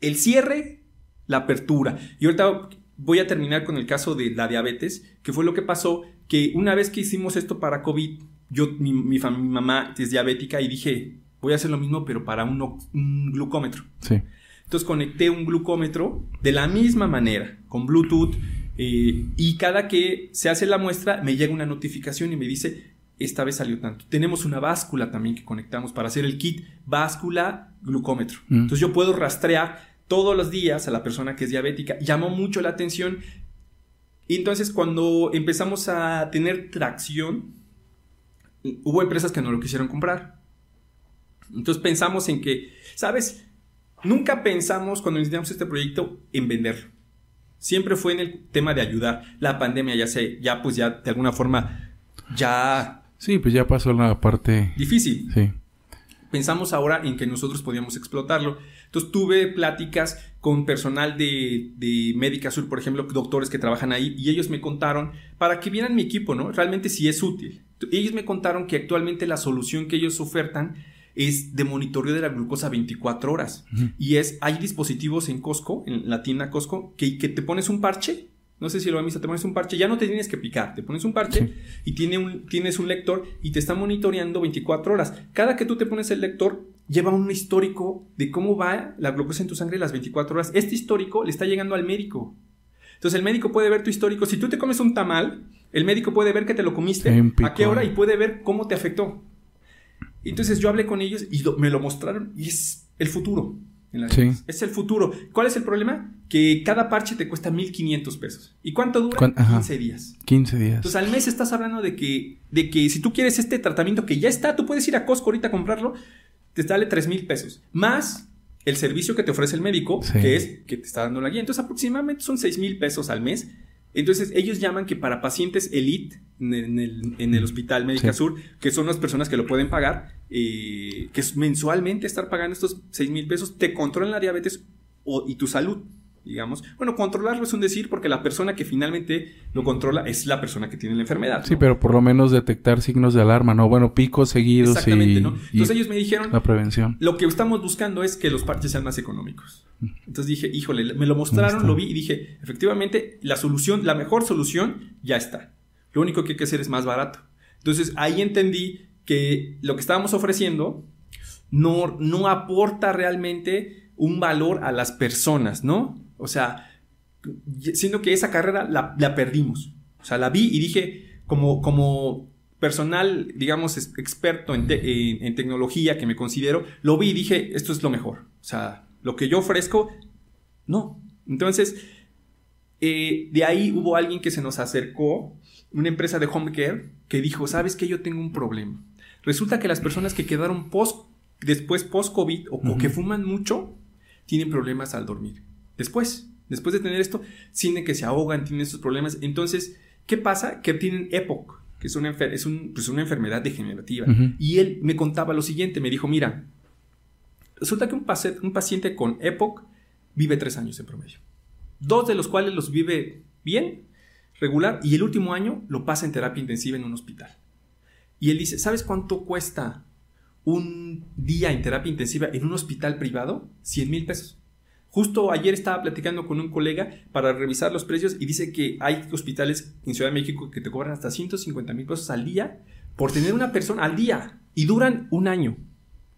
El cierre, la apertura. Y ahorita voy a terminar con el caso de la diabetes, que fue lo que pasó, que una vez que hicimos esto para COVID, yo, mi, mi, mi mamá es diabética y dije, voy a hacer lo mismo, pero para un, un glucómetro. Sí. Entonces conecté un glucómetro de la misma manera, con Bluetooth, eh, y cada que se hace la muestra me llega una notificación y me dice, esta vez salió tanto. Tenemos una báscula también que conectamos para hacer el kit báscula glucómetro. Mm. Entonces yo puedo rastrear todos los días a la persona que es diabética. Llamó mucho la atención. Y entonces cuando empezamos a tener tracción, hubo empresas que no lo quisieron comprar. Entonces pensamos en que, ¿sabes? Nunca pensamos cuando iniciamos este proyecto en vender. Siempre fue en el tema de ayudar. La pandemia ya se, ya pues ya de alguna forma ya... Sí, pues ya pasó la parte... Difícil. Sí. Pensamos ahora en que nosotros podíamos explotarlo. Entonces tuve pláticas con personal de, de Médica Sur, por ejemplo, doctores que trabajan ahí, y ellos me contaron, para que vieran mi equipo, ¿no? Realmente si es útil. Ellos me contaron que actualmente la solución que ellos ofertan es de monitoreo de la glucosa 24 horas. Y es, hay dispositivos en Costco, en la tienda Costco, que, que te pones un parche. No sé si lo han visto, te pones un parche, ya no te tienes que picar, te pones un parche y tiene un, tienes un lector y te está monitoreando 24 horas. Cada que tú te pones el lector, lleva un histórico de cómo va la glucosa en tu sangre las 24 horas. Este histórico le está llegando al médico. Entonces el médico puede ver tu histórico. Si tú te comes un tamal, el médico puede ver que te lo comiste, a qué hora y puede ver cómo te afectó. Entonces yo hablé con ellos y me lo mostraron y es el futuro. Es el futuro. ¿Cuál es el problema? que cada parche te cuesta 1500 pesos. ¿Y cuánto dura? ¿Cuán- ajá. 15 días. 15 días. Entonces al mes estás hablando de que, de que si tú quieres este tratamiento que ya está, tú puedes ir a Costco ahorita a comprarlo, te sale 3 mil pesos. Más el servicio que te ofrece el médico, Sí. que es que te está dando la guía. Entonces aproximadamente son 6 mil pesos al mes. Entonces ellos llaman que para pacientes elite en el, en el- en el hospital Médica Sí. Sur, que son las personas que lo pueden pagar, eh, que es mensualmente estar pagando estos 6 mil pesos, te controlan la diabetes o- y tu salud. Digamos, bueno, controlarlo es un decir porque la persona que finalmente lo controla es la persona que tiene la enfermedad. Sí, pero por lo menos detectar signos de alarma, ¿no? Bueno, picos seguidos Exactamente, y, ¿no? y Entonces ellos me dijeron, la prevención. lo que estamos buscando es que los parches sean más económicos. Entonces dije, híjole, me lo mostraron, lo vi y dije, efectivamente, la solución, la mejor solución ya está. Lo único que hay que hacer es más barato. Entonces ahí entendí que lo que estábamos ofreciendo no, no aporta realmente un valor a las personas, ¿no? O sea, siendo que esa carrera la, la perdimos. O sea, la vi y dije, como, como personal, digamos, experto en, te- en- en tecnología que me considero, lo vi y dije, esto es lo mejor. O sea, lo que yo ofrezco, no. Entonces, eh, de ahí hubo alguien que se nos acercó, una empresa de home care, que dijo, ¿sabes qué? Yo tengo un problema. Resulta que las personas que quedaron post, después post-COVID o, que fuman mucho, tienen problemas al dormir. Después, después de tener esto, sienten que se ahogan, tienen esos problemas. Entonces, ¿qué pasa? Que tienen EPOC, que es una, es un- pues una enfermedad degenerativa. Y él me contaba lo siguiente, me dijo, mira, resulta que un, paci- un paciente con EPOC vive tres años en promedio. Dos de los cuales los vive bien, regular, y el último año lo pasa en terapia intensiva en un hospital. Y él dice, ¿sabes cuánto cuesta un día en terapia intensiva en un hospital privado? 100 mil pesos. Justo ayer estaba platicando con un colega para revisar los precios y dice que hay hospitales en Ciudad de México que te cobran hasta 150 mil pesos al día por tener una persona al día y duran un año.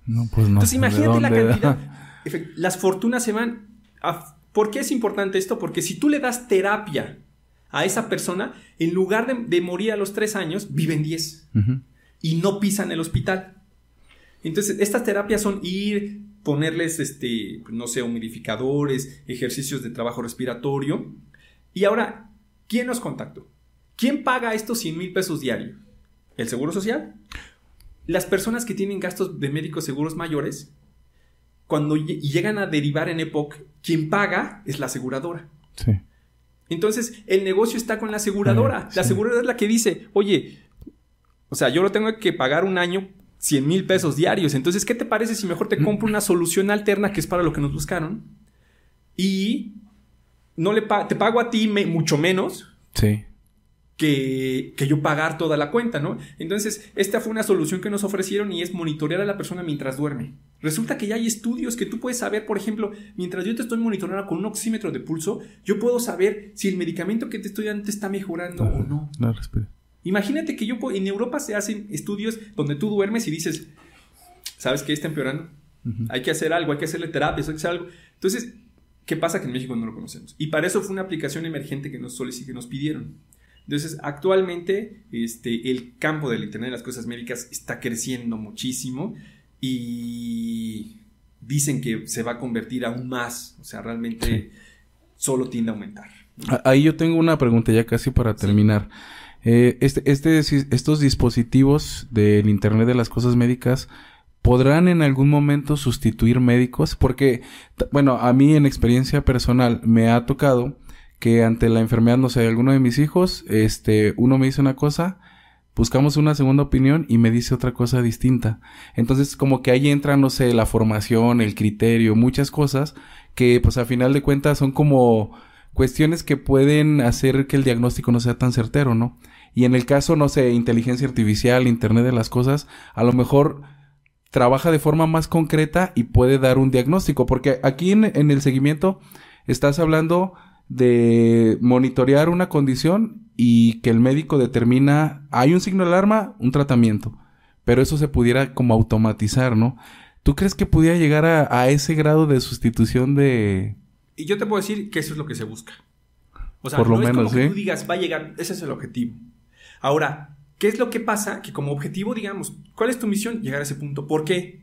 No, pues no. Entonces ¿de imagínate la cantidad. Las fortunas se van a... ¿Por qué es importante esto? Porque si tú le das terapia a esa persona, en lugar de, de morir a los tres años, viven 10 Ujú. y no pisan el hospital. Entonces, estas terapias son ir, ponerles, este, no sé, humidificadores, ejercicios de trabajo respiratorio. Y ahora, ¿quién nos contactó? ¿Quién paga estos 100 mil pesos diarios? ¿El Seguro Social? Las personas que tienen gastos de médicos seguros mayores, cuando lle- llegan a derivar en EPOC, quien paga es la aseguradora. Sí. Entonces, el negocio está con la aseguradora. La aseguradora es la que dice, oye, o sea, yo lo tengo que pagar un año 100 mil pesos diarios. Entonces, ¿qué te parece si mejor te compro una solución alterna que es para lo que nos buscaron? Y no le pa- te pago a ti me- mucho menos Sí. que, que yo pagar toda la cuenta, ¿no? Entonces, esta fue una solución que nos ofrecieron y es monitorear a la persona mientras duerme. Resulta que ya hay estudios que tú puedes saber, por ejemplo, mientras yo te estoy monitoreando con un oxímetro de pulso, yo puedo saber si el medicamento que te estoy dando te está mejorando o no. No, respira. Imagínate que yo en Europa se hacen estudios donde tú duermes y dices, ¿sabes qué está empeorando? Hay que hacer algo, hay que hacerle terapia, hay que hacer algo. Entonces, ¿qué pasa? Que en México no lo conocemos. Y para eso fue una aplicación emergente que nos solici- que nos pidieron. Entonces, actualmente, este, el campo del Internet de las cosas médicas está creciendo muchísimo y dicen que se va a convertir aún más. O sea, realmente solo tiende a aumentar. Ahí yo tengo una pregunta ya casi para terminar. Eh, este, este, estos dispositivos del Internet de las Cosas Médicas podrán en algún momento sustituir médicos porque, bueno, a mí en experiencia personal me ha tocado que ante la enfermedad, no sé, de alguno de mis hijos, este, uno me dice una cosa, buscamos una segunda opinión y me dice otra cosa distinta. Entonces, como que ahí entra, no sé, la formación, el criterio, muchas cosas que, pues, a final de cuentas son como cuestiones que pueden hacer que el diagnóstico no sea tan certero, ¿no? Y en el caso, no sé, inteligencia artificial, Internet de las cosas, a lo mejor trabaja de forma más concreta y puede dar un diagnóstico, porque aquí en, en el seguimiento estás hablando de monitorear una condición y que el médico determina, hay un signo de alarma, un tratamiento, pero eso se pudiera como automatizar, ¿no? ¿Tú crees que pudiera llegar a, a ese grado de sustitución de... Y yo te puedo decir que eso es lo que se busca. O sea, Por lo no es menos, como que ¿sí? tú digas, va a llegar, ese es el objetivo. Ahora, ¿qué es lo que pasa? Que como objetivo, digamos, ¿cuál es tu misión? Llegar a ese punto. ¿Por qué?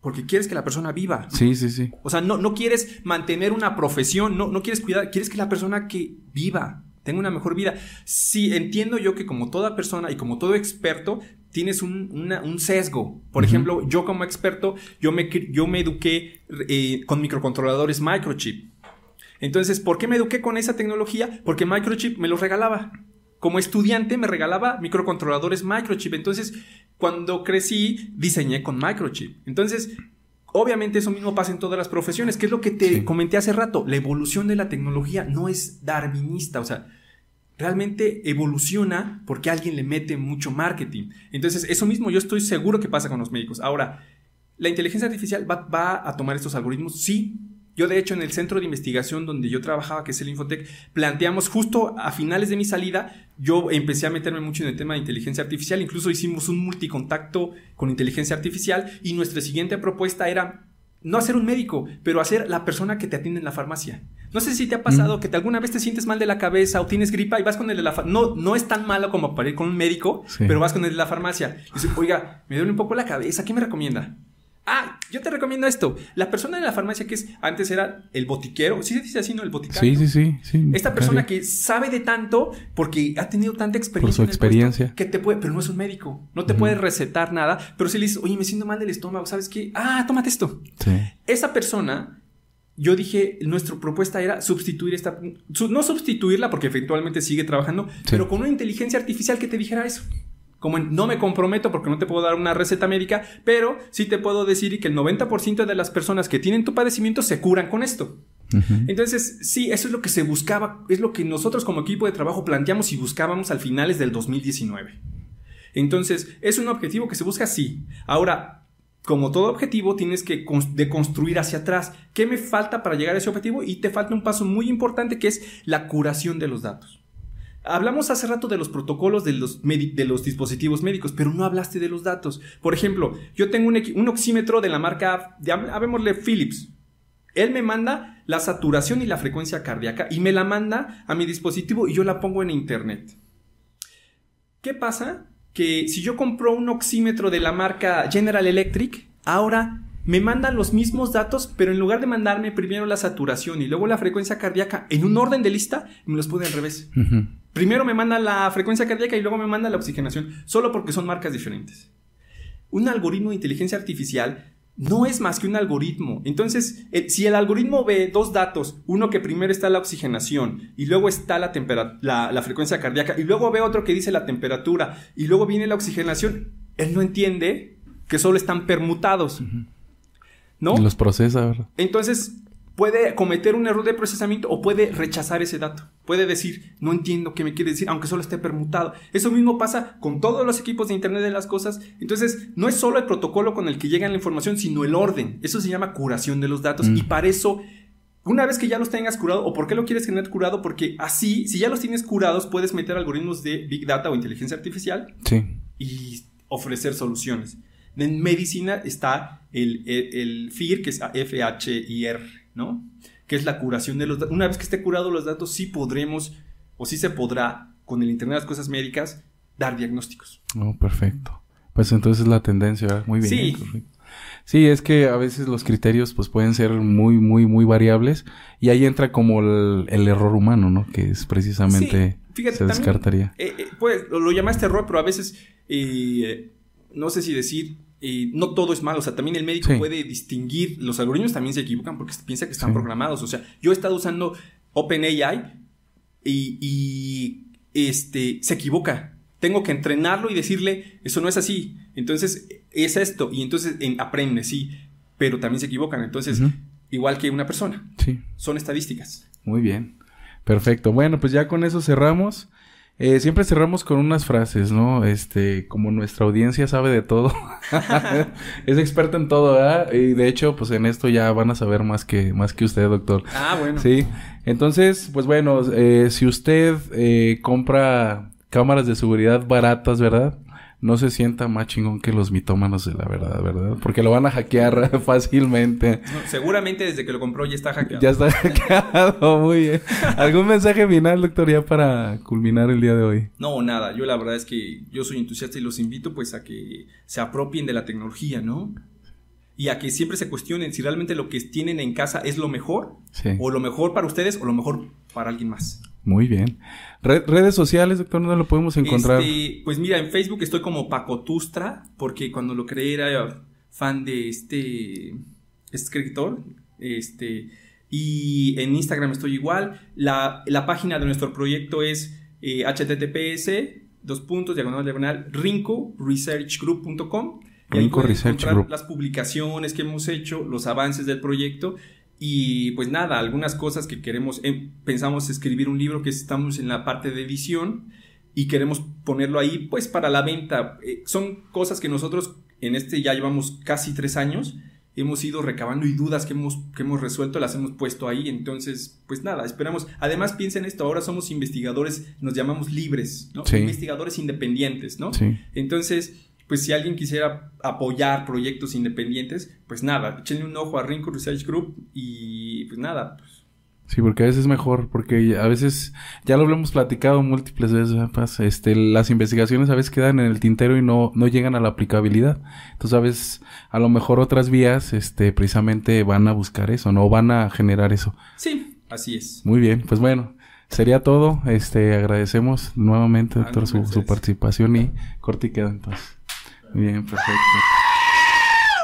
porque quieres que la persona viva. Sí, sí, sí. O sea, no, no quieres mantener una profesión, no, no quieres cuidar, quieres que la persona que viva tenga una mejor vida. Sí, entiendo yo que como toda persona y como todo experto, tienes un, una- un sesgo. Por ejemplo, yo como experto, yo me, yo me eduqué eh, con microcontroladores microchip. Entonces, ¿por qué me eduqué con esa tecnología? Porque microchip me los regalaba. Como estudiante me regalaba microcontroladores microchip. Entonces, cuando crecí, diseñé con microchip. Entonces, obviamente eso mismo pasa en todas las profesiones, que es lo que te Sí. comenté hace rato. La evolución de la tecnología no es darwinista, o sea, realmente evoluciona porque alguien le mete mucho marketing. Entonces, eso mismo yo estoy seguro que pasa con los médicos. Ahora, ¿la inteligencia artificial va, va a tomar estos algoritmos? Sí. Yo, de hecho, en el centro de investigación donde yo trabajaba, que es el Infotec, planteamos justo a finales de mi salida, yo empecé a meterme mucho en el tema de inteligencia artificial, incluso hicimos un multicontacto con inteligencia artificial y nuestra siguiente propuesta era no hacer un médico, pero hacer la persona que te atiende en la farmacia. No sé si te ha pasado Mm. que te alguna vez te sientes mal de la cabeza o tienes gripa y vas con el de la farmacia. No, no es tan malo como para ir con un médico, Sí. pero vas con el de la farmacia. Y dices, oiga, me duele un poco la cabeza, ¿qué me recomienda? Ah, yo te recomiendo esto. La persona de la farmacia que es, antes era el botiquero, sí se dice así, ¿no? El boticario. Sí, sí, sí. sí Esta persona que sabe de tanto porque ha tenido tanta experiencia. Por su en el puesto, experiencia. que te puede, pero no es un médico. No te puede recetar nada. Pero si le dices, oye, me siento mal del estómago, ¿sabes qué? Ah, tómate esto. Sí. Esa persona, yo dije, nuestra propuesta era sustituir esta. su- no sustituirla porque eventualmente sigue trabajando, pero con una inteligencia artificial que te dijera eso. Como en, no me comprometo porque no te puedo dar una receta médica, pero sí te puedo decir que el 90% de las personas que tienen tu padecimiento se curan con esto. Entonces, sí, eso es lo que se buscaba, es lo que nosotros como equipo de trabajo planteamos y buscábamos al finales del 2019. Entonces, ¿es un objetivo que se busca? Sí. Ahora, como todo objetivo, tienes que cons- deconstruir hacia atrás. ¿Qué me falta para llegar a ese objetivo? Y te falta un paso muy importante que es la curación de los datos. Hablamos hace rato de los protocolos de los, de dispositivos médicos, pero no hablaste de los datos. Por ejemplo, yo tengo un, oxímetro de la marca, llamémosle Philips. Él me manda la saturación y la frecuencia cardíaca y me la manda a mi dispositivo y yo la pongo en internet. ¿Qué pasa? Que si yo compro un oxímetro de la marca General Electric, ahora me mandan los mismos datos, pero en lugar de mandarme primero la saturación y luego la frecuencia cardíaca en un orden de lista, me los pone al revés. Primero me manda la frecuencia cardíaca y luego me manda la oxigenación, solo porque son marcas diferentes. Un algoritmo de inteligencia artificial no es más que un algoritmo. Entonces, el- si el algoritmo ve dos datos, uno que primero está la oxigenación y luego está la, la, la frecuencia cardíaca y luego ve otro que dice la temperatura y luego viene la oxigenación, él no entiende que solo están permutados. ¿No? Y los procesa, ¿verdad? Entonces puede cometer un error de procesamiento o puede rechazar ese dato. Puede decir, no entiendo qué me quiere decir, aunque solo esté permutado. Eso mismo pasa con todos los equipos de Internet de las Cosas. Entonces, no es solo el protocolo con el que llega la información, sino el orden. Eso se llama curación de los datos. Mm. Y para eso, una vez que ya los tengas curado, o por qué lo quieres tener curado, porque así, si ya los tienes curados, puedes meter algoritmos de Big Data o inteligencia artificial Sí. y ofrecer soluciones. En medicina está el, el, el FIR, que es F-H-I-R, ¿no? Que es la curación de los datos. Una vez que esté curado los datos, sí podremos, o sí se podrá, con el Internet de las Cosas Médicas, dar diagnósticos. Oh, perfecto. Pues entonces es la tendencia, ¿verdad? Muy bien. Sí. correcto. Sí, es que a veces los criterios pues pueden ser muy, muy, muy variables y ahí entra como el, el error humano, ¿no? Que es precisamente Sí, fíjate, se descartaría. eh, eh, pues, lo, lo llamaste error, pero a veces, eh, no sé si decir, eh, no todo es malo. O sea, también el médico Sí. puede distinguir. Los algoritmos también se equivocan porque piensa que están Sí. programados. O sea, yo he estado usando OpenAI y, y, este, se equivoca. Tengo que entrenarlo y decirle, eso no es así. Entonces, es esto. Y entonces en- aprende, sí. Pero también se equivocan. Entonces, igual que una persona. Sí. Son estadísticas. Muy bien. Perfecto. Bueno, pues ya con eso cerramos. Eh, siempre cerramos con unas frases, ¿no? Este, como nuestra audiencia sabe de todo. es experta en todo, ¿verdad? Y de hecho, pues en esto ya van a saber más que, más que usted, doctor. Ah, bueno. Sí. Entonces, pues bueno, eh, si usted eh, compra cámaras de seguridad baratas, ¿verdad? No se sienta más chingón que los mitómanos de la verdad, ¿verdad? Porque lo van a hackear fácilmente. No, seguramente desde que lo compró ya está hackeado. Ya está hackeado, muy bien. ¿Algún mensaje final, doctor, ya para culminar el día de hoy? No, nada. Yo la verdad es que yo soy entusiasta y los invito pues a que se apropien de la tecnología, ¿no? y a que siempre se cuestionen si realmente lo que tienen en casa es lo mejor Sí. o lo mejor para ustedes o lo mejor para alguien más. Muy bien. Red- redes sociales, doctor, ¿dónde lo podemos encontrar? Este, pues mira, en Facebook estoy como Paco Tustra, porque cuando lo creé era fan de este escritor. Este, y en Instagram estoy igual. La, la página de nuestro proyecto es eh, https dos puntos diagonal diagonal rincoresearchgroup.com y ahí Rinco pueden Research encontrar Group. las publicaciones que hemos hecho, los avances del proyecto y pues nada, algunas cosas que queremos, em, pensamos escribir un libro que estamos en la parte de edición y queremos ponerlo ahí pues para la venta. Eh, son cosas que nosotros en este ya llevamos casi tres años, hemos ido recabando y dudas que hemos, que hemos resuelto las hemos puesto ahí, entonces pues nada, esperamos. Además piensen esto, ahora somos investigadores, nos llamamos libres, ¿no? Sí. Investigadores independientes, ¿no? Sí. Entonces, pues si alguien quisiera apoyar proyectos independientes, pues nada, échenle un ojo a Rinco Research Group y pues nada, pues, Sí, porque a veces es mejor, porque a veces, ya lo hemos platicado múltiples veces, este, las investigaciones a veces quedan en el tintero y no, no llegan a la aplicabilidad. Entonces, a veces, a lo mejor otras vías, este, precisamente van a buscar eso, no van a generar eso. sí, así es. Muy bien, pues bueno, sería todo. Este, agradecemos nuevamente, doctor, su, su participación y corte y queda entonces. Bien, perfecto.